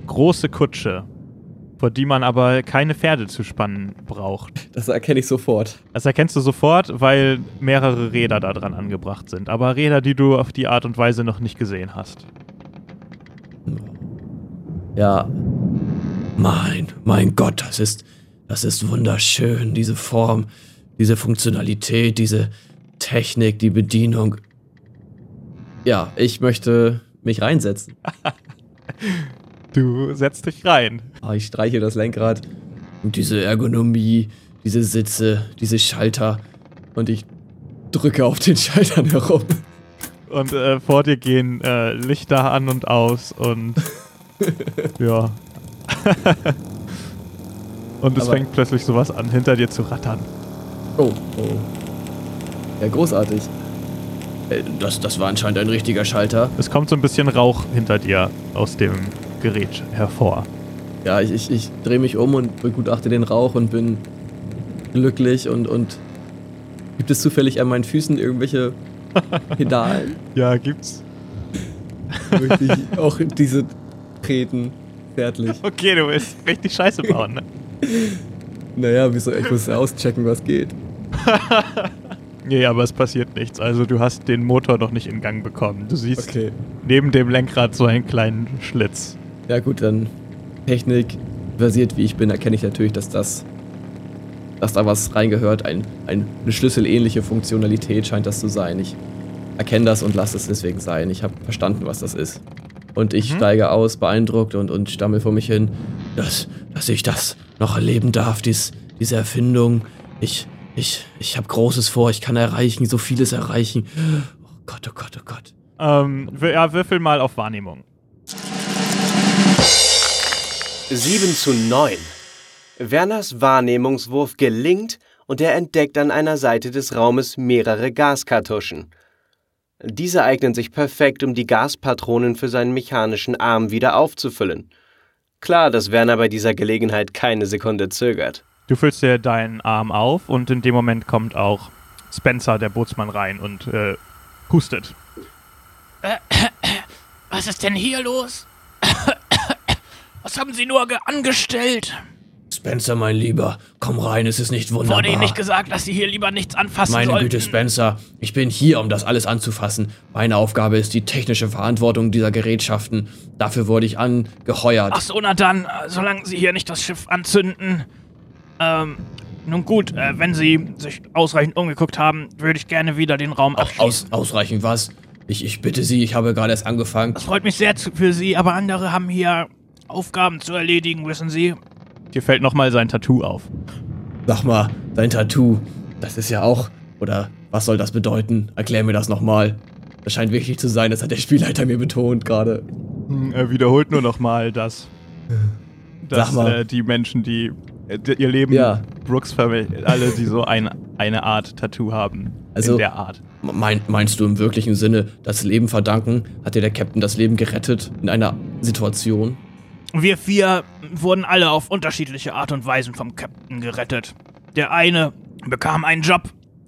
große Kutsche, vor die man aber keine Pferde zu spannen braucht. Das erkenne ich sofort. Das erkennst du sofort, weil mehrere Räder da dran angebracht sind. Aber Räder, die du auf die Art und Weise noch nicht gesehen hast. Ja. Mein, mein Gott, das ist, das ist wunderschön, diese Form, diese Funktionalität, diese Technik, die Bedienung. Ja, ich möchte mich reinsetzen. Du setzt dich rein. Ah, Ich streiche das Lenkrad und diese Ergonomie, diese Sitze, diese Schalter und ich drücke auf den Schaltern herum. Und äh, vor dir gehen äh, Lichter an und aus und ja. und es Aber- fängt plötzlich sowas an, hinter dir zu rattern. Oh, oh. Ja, großartig. Äh, Das, das war anscheinend ein richtiger Schalter. Es kommt so ein bisschen Rauch hinter dir aus dem Gerät hervor. Ja, ich, ich, ich drehe mich um und begutachte den Rauch und bin glücklich und, und gibt es zufällig an meinen Füßen irgendwelche Pedalen? Ja, gibt's. Möchte ich auch diese treten, zärtlich. Okay, du willst richtig Scheiße bauen, ne? Naja, wieso? Ich muss auschecken, was geht. Nee, aber es passiert nichts. Also du hast den Motor noch nicht in Gang bekommen. Du siehst Okay. neben dem Lenkrad so einen kleinen Schlitz. Ja gut, dann Technik versiert wie ich bin, erkenne ich natürlich, dass das dass da was reingehört. Ein, ein, eine schlüsselähnliche Funktionalität scheint das zu sein. Ich erkenne das und lasse es deswegen sein. Ich habe verstanden, was das ist. Und ich Mhm. steige aus, beeindruckt und, und stammel vor mich hin, dass, dass ich das noch erleben darf, dies, diese Erfindung. Ich, ich, ich habe Großes vor, ich kann erreichen, so vieles erreichen. Oh Gott, oh Gott, oh Gott. Ähm, wir- ja, würfel mal auf Wahrnehmung. 7 zu 9. Werners Wahrnehmungswurf gelingt und er entdeckt an einer Seite des Raumes mehrere Gaskartuschen. Diese eignen sich perfekt, um die Gaspatronen für seinen mechanischen Arm wieder aufzufüllen. Klar, dass Werner bei dieser Gelegenheit keine Sekunde zögert. Du füllst dir deinen Arm auf und in dem Moment kommt auch Spencer, der Bootsmann, rein und äh, hustet. Was ist denn hier los? Was haben Sie nur ge- angestellt? Spencer, mein Lieber, komm rein, es ist nicht wunderbar. Wurde Ihnen nicht gesagt, dass Sie hier lieber nichts anfassen Meine sollten? Güte, Spencer, ich bin hier, um das alles anzufassen. Meine Aufgabe ist die technische Verantwortung dieser Gerätschaften. Dafür wurde ich angeheuert. Ach so, na dann, äh, solange Sie hier nicht das Schiff anzünden. Ähm, nun gut, äh, wenn Sie sich ausreichend umgeguckt haben, würde ich gerne wieder den Raum abschließen. aus, ausreichend was? Ich, ich bitte Sie, ich habe gerade erst angefangen. Das freut mich sehr für Sie, aber andere haben hier Aufgaben zu erledigen, wissen Sie. Dir fällt nochmal sein Tattoo auf. Sag mal, dein Tattoo, das ist ja auch. Oder was soll das bedeuten? Erklär mir das nochmal. Das scheint wichtig zu sein, das hat der Spielleiter mir betont gerade. Hm, Er wiederholt nur nochmal, dass, dass Sag mal. Äh, die Menschen, die, äh, die ihr Leben, Ja. Brooks Family, alle, die so ein, eine Art Tattoo haben. Also- in der Art. Mein, meinst du im wirklichen Sinne das Leben verdanken? Hat dir der Captain das Leben gerettet? In einer Situation? Wir vier wurden alle auf unterschiedliche Art und Weisen vom Captain gerettet. Der eine bekam einen Job,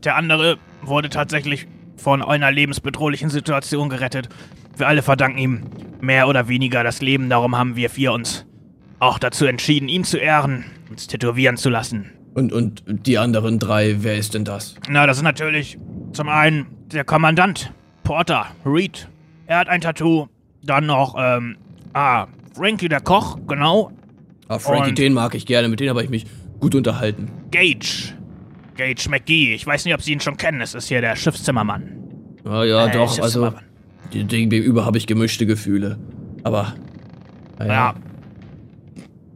der andere wurde tatsächlich von einer lebensbedrohlichen Situation gerettet. Wir alle verdanken ihm mehr oder weniger das Leben, darum haben wir vier uns auch dazu entschieden, ihn zu ehren, uns tätowieren zu lassen. Und, und die anderen drei, wer ist denn das? Na, das ist natürlich zum einen der Kommandant, Porter, Reed. Er hat ein Tattoo. Dann noch, ähm, ah, Frankie der Koch, genau. Ah, Frankie, Und- den mag ich gerne, mit dem habe ich mich gut unterhalten. Gage. Gage McGee. Ich weiß nicht, ob Sie ihn schon kennen. Es ist hier der Schiffszimmermann. Ah ja, Äh, doch, also gegenüber habe ich gemischte Gefühle. Aber, naja, Ja.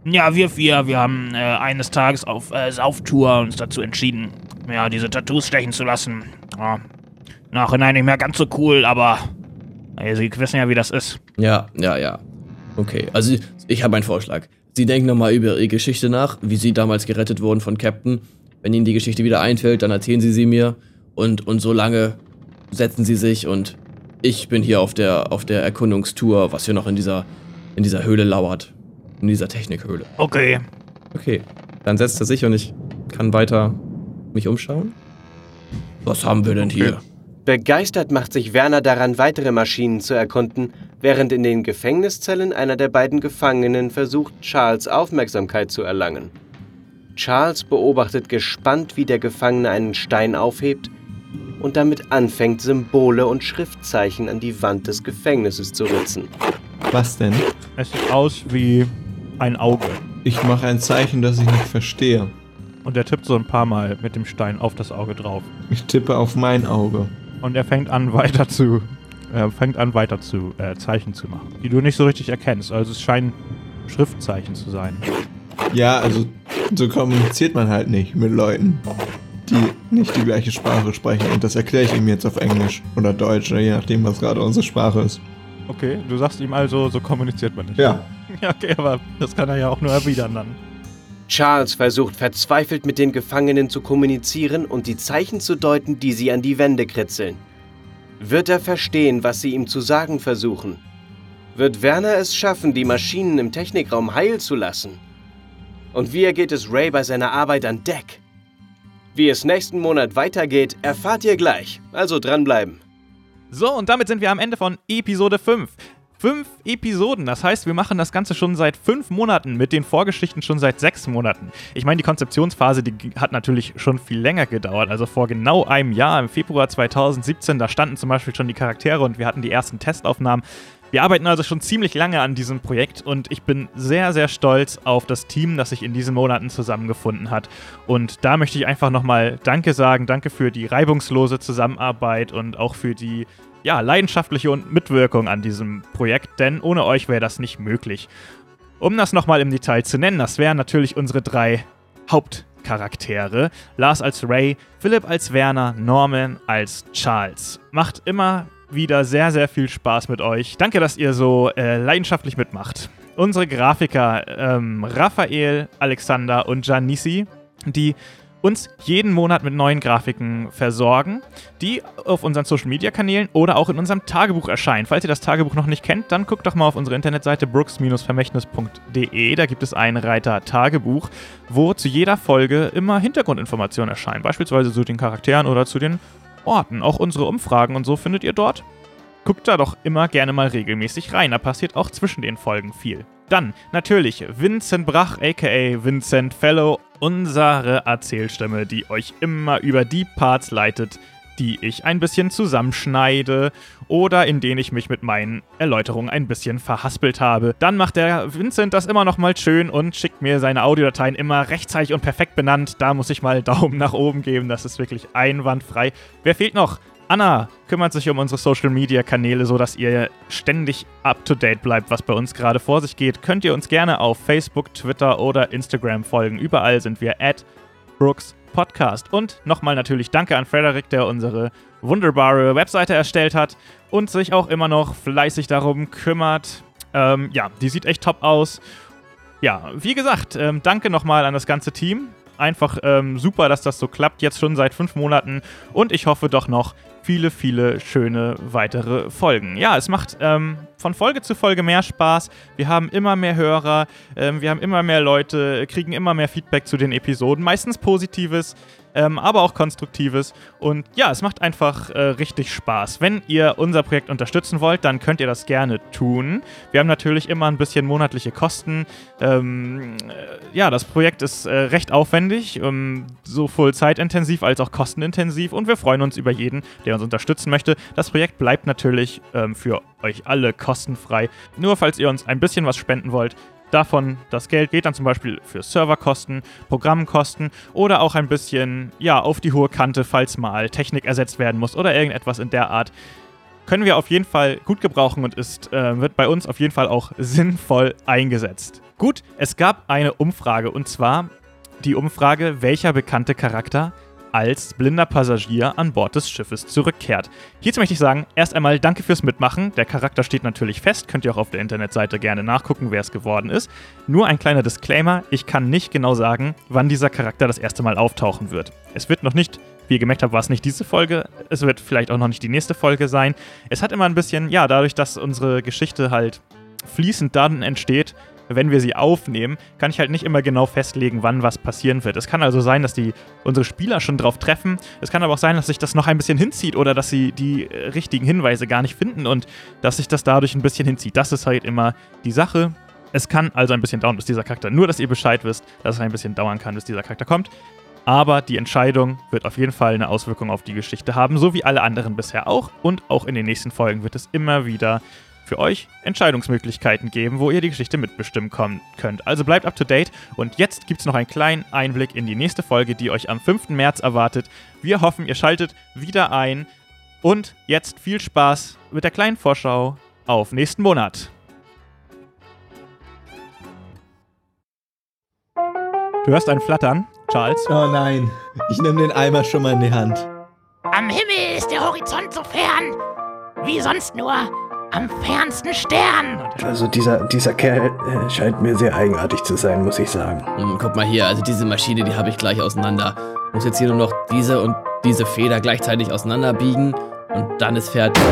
Ja, wir vier, wir haben äh, eines Tages auf äh, Sauftour uns dazu entschieden, ja, diese Tattoos stechen zu lassen. Ja. Nachhinein nicht mehr ganz so cool, aber äh, Sie wissen ja, wie das ist. ja, ja, ja. Okay, also ich habe einen Vorschlag. Sie denken nochmal über Ihre Geschichte nach, wie Sie damals gerettet wurden von Captain. Wenn Ihnen die Geschichte wieder einfällt, dann erzählen Sie sie mir. Und, und so lange setzen Sie sich und ich bin hier auf der, auf der Erkundungstour, was hier noch in dieser, in dieser Höhle lauert. In dieser Technikhöhle. Okay. Okay, dann setzt er sich und ich kann weiter mich umschauen. Was haben wir denn hier? Begeistert macht sich Werner daran, weitere Maschinen zu erkunden, während in den Gefängniszellen einer der beiden Gefangenen versucht, Charles Aufmerksamkeit zu erlangen. Charles beobachtet gespannt, wie der Gefangene einen Stein aufhebt und damit anfängt, Symbole und Schriftzeichen an die Wand des Gefängnisses zu ritzen. Was denn? Es sieht aus wie ein Auge. Ich mache ein Zeichen, das ich nicht verstehe. Und er tippt so ein paar Mal mit dem Stein auf das Auge drauf. Ich tippe auf mein Auge. Und er fängt an weiter zu. Er fängt an weiter zu äh, Zeichen zu machen, die du nicht so richtig erkennst. Also es scheinen Schriftzeichen zu sein. Ja, also so kommuniziert man halt nicht mit Leuten, die nicht die gleiche Sprache sprechen. Und das erkläre ich ihm jetzt auf Englisch oder Deutsch oder je nachdem, was gerade unsere Sprache ist. Okay, du sagst ihm also, so kommuniziert man nicht. Ja. Ja, okay, aber das kann er ja auch nur erwidern dann. Charles versucht verzweifelt mit den Gefangenen zu kommunizieren und die Zeichen zu deuten, die sie an die Wände kritzeln. Wird er verstehen, was sie ihm zu sagen versuchen? Wird Werner es schaffen, die Maschinen im Technikraum heil zu lassen? Und wie ergeht es Ray bei seiner Arbeit an Deck? Wie es nächsten Monat weitergeht, erfahrt ihr gleich. Also dranbleiben. So, und damit sind wir am Ende von Episode 5. Fünf Episoden, das heißt, wir machen das Ganze schon seit fünf Monaten, mit den Vorgeschichten schon seit sechs Monaten. Ich meine, die Konzeptionsphase, die hat natürlich schon viel länger gedauert. Also vor genau einem Jahr, im Februar 2017, da standen zum Beispiel schon die Charaktere und wir hatten die ersten Testaufnahmen. Wir arbeiten also schon ziemlich lange an diesem Projekt und ich bin sehr, sehr stolz auf das Team, das sich in diesen Monaten zusammengefunden hat. Und da möchte ich einfach nochmal Danke sagen. Danke für die reibungslose Zusammenarbeit und auch für die ja, leidenschaftliche Mitwirkung an diesem Projekt, denn ohne euch wäre das nicht möglich. Um das nochmal im Detail zu nennen, das wären natürlich unsere drei Hauptcharaktere. Lars als Ray, Philipp als Werner, Norman als Charles. Macht immer wieder sehr, sehr viel Spaß mit euch. Danke, dass ihr so äh, leidenschaftlich mitmacht. Unsere Grafiker ähm, Raphael, Alexander und Janissi, die uns jeden Monat mit neuen Grafiken versorgen, die auf unseren Social Media Kanälen oder auch in unserem Tagebuch erscheinen. Falls ihr das Tagebuch noch nicht kennt, dann guckt doch mal auf unsere Internetseite brooks-vermächtnis.de. Da gibt es einen Reiter Tagebuch, wo zu jeder Folge immer Hintergrundinformationen erscheinen, beispielsweise zu den Charakteren oder zu den Orten. Auch unsere Umfragen und so findet ihr dort. Guckt da doch immer gerne mal regelmäßig rein, da passiert auch zwischen den Folgen viel. Dann natürlich Vincent Brach, aka Vincent Fellow, unsere Erzählstimme, die euch immer über die Parts leitet, die ich ein bisschen zusammenschneide oder in denen ich mich mit meinen Erläuterungen ein bisschen verhaspelt habe. Dann macht der Vincent das immer noch mal schön und schickt mir seine Audiodateien immer rechtzeitig und perfekt benannt. Da muss ich mal Daumen nach oben geben, das ist wirklich einwandfrei. Wer fehlt noch? Anna kümmert sich um unsere Social Media Kanäle, sodass ihr ständig up to date bleibt, was bei uns gerade vor sich geht. Könnt ihr uns gerne auf Facebook, Twitter oder Instagram folgen. Überall sind wir at Brooks Podcast. Und nochmal natürlich Danke an Frederik, der unsere wunderbare Webseite erstellt hat und sich auch immer noch fleißig darum kümmert. Ähm, ja, die sieht echt top aus. Ja, wie gesagt, ähm, danke nochmal an das ganze Team. Einfach ähm, super, dass das so klappt, jetzt schon seit fünf Monaten. Und ich hoffe doch noch viele, viele schöne weitere Folgen. Ja, es macht ähm, von Folge zu Folge mehr Spaß. Wir haben immer mehr Hörer, ähm, wir haben immer mehr Leute, kriegen immer mehr Feedback zu den Episoden, meistens positives ähm, aber auch Konstruktives. Und ja, es macht einfach äh, richtig Spaß. Wenn ihr unser Projekt unterstützen wollt, dann könnt ihr das gerne tun. Wir haben natürlich immer ein bisschen monatliche Kosten. Ähm, äh, ja, das Projekt ist äh, recht aufwendig, ähm, sowohl zeitintensiv als auch kostenintensiv. Und wir freuen uns über jeden, der uns unterstützen möchte. Das Projekt bleibt natürlich ähm, für euch alle kostenfrei. Nur falls ihr uns ein bisschen was spenden wollt, Davon das Geld geht dann zum Beispiel für Serverkosten, Programmkosten oder auch ein bisschen ja, auf die hohe Kante, falls mal Technik ersetzt werden muss oder irgendetwas in der Art. Können wir auf jeden Fall gut gebrauchen und ist, äh, wird bei uns auf jeden Fall auch sinnvoll eingesetzt. Gut, es gab eine Umfrage und zwar die Umfrage, welcher bekannte Charakter als blinder Passagier an Bord des Schiffes zurückkehrt. Hierzu möchte ich sagen, erst einmal danke fürs Mitmachen. Der Charakter steht natürlich fest, könnt ihr auch auf der Internetseite gerne nachgucken, wer es geworden ist. Nur ein kleiner Disclaimer, ich kann nicht genau sagen, wann dieser Charakter das erste Mal auftauchen wird. Es wird noch nicht wie ihr gemerkt habt, war es nicht diese Folge. Es wird vielleicht auch noch nicht die nächste Folge sein. Es hat immer ein bisschen, ja, dadurch, dass unsere Geschichte halt fließend dann entsteht, wenn wir sie aufnehmen, kann ich halt nicht immer genau festlegen, wann was passieren wird. Es kann also sein, dass die unsere Spieler schon drauf treffen. Es kann aber auch sein, dass sich das noch ein bisschen hinzieht oder dass sie die äh, richtigen Hinweise gar nicht finden und dass sich das dadurch ein bisschen hinzieht. Das ist halt immer die Sache. Es kann also ein bisschen dauern, bis dieser Charakter. Nur, dass ihr Bescheid wisst, dass es ein bisschen dauern kann, bis dieser Charakter kommt. Aber die Entscheidung wird auf jeden Fall eine Auswirkung auf die Geschichte haben, so wie alle anderen bisher auch. Und auch in den nächsten Folgen wird es immer wieder für euch Entscheidungsmöglichkeiten geben, wo ihr die Geschichte mitbestimmen könnt. Also bleibt up to date und jetzt gibt es noch einen kleinen Einblick in die nächste Folge, die euch am 5. März erwartet. Wir hoffen, ihr schaltet wieder ein und jetzt viel Spaß mit der kleinen Vorschau auf nächsten Monat. Du hörst ein Flattern, Charles. Oh nein, ich nehme den Eimer schon mal in die Hand. Am Himmel ist der Horizont so fern, wie sonst nur am fernsten Stern. Also dieser, dieser Kerl äh, scheint mir sehr eigenartig zu sein, muss ich sagen. Hm, guck mal hier, also diese Maschine, die habe ich gleich auseinander. Muss jetzt hier nur noch diese und diese Feder gleichzeitig auseinanderbiegen und dann ist fertig.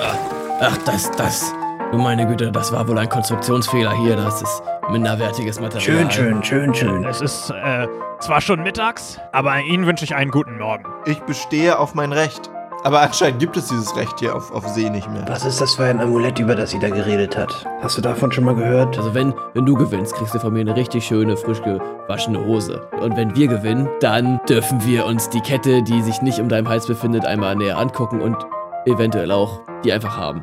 Ach, ach das, das. Du meine Güte, das war wohl ein Konstruktionsfehler hier. Das ist minderwertiges Material. Schön, schön, schön, schön. Es ist äh, zwar schon mittags, aber Ihnen wünsche ich einen guten Morgen. Ich bestehe auf mein Recht. Aber anscheinend gibt es dieses Recht hier auf, auf See nicht mehr. Was ist das für ein Amulett, über das sie da geredet hat? Hast du davon schon mal gehört? Also wenn, wenn du gewinnst, kriegst du von mir eine richtig schöne, frisch gewaschene Hose. Und wenn wir gewinnen, dann dürfen wir uns die Kette, die sich nicht um deinem Hals befindet, einmal näher angucken und eventuell auch die einfach haben.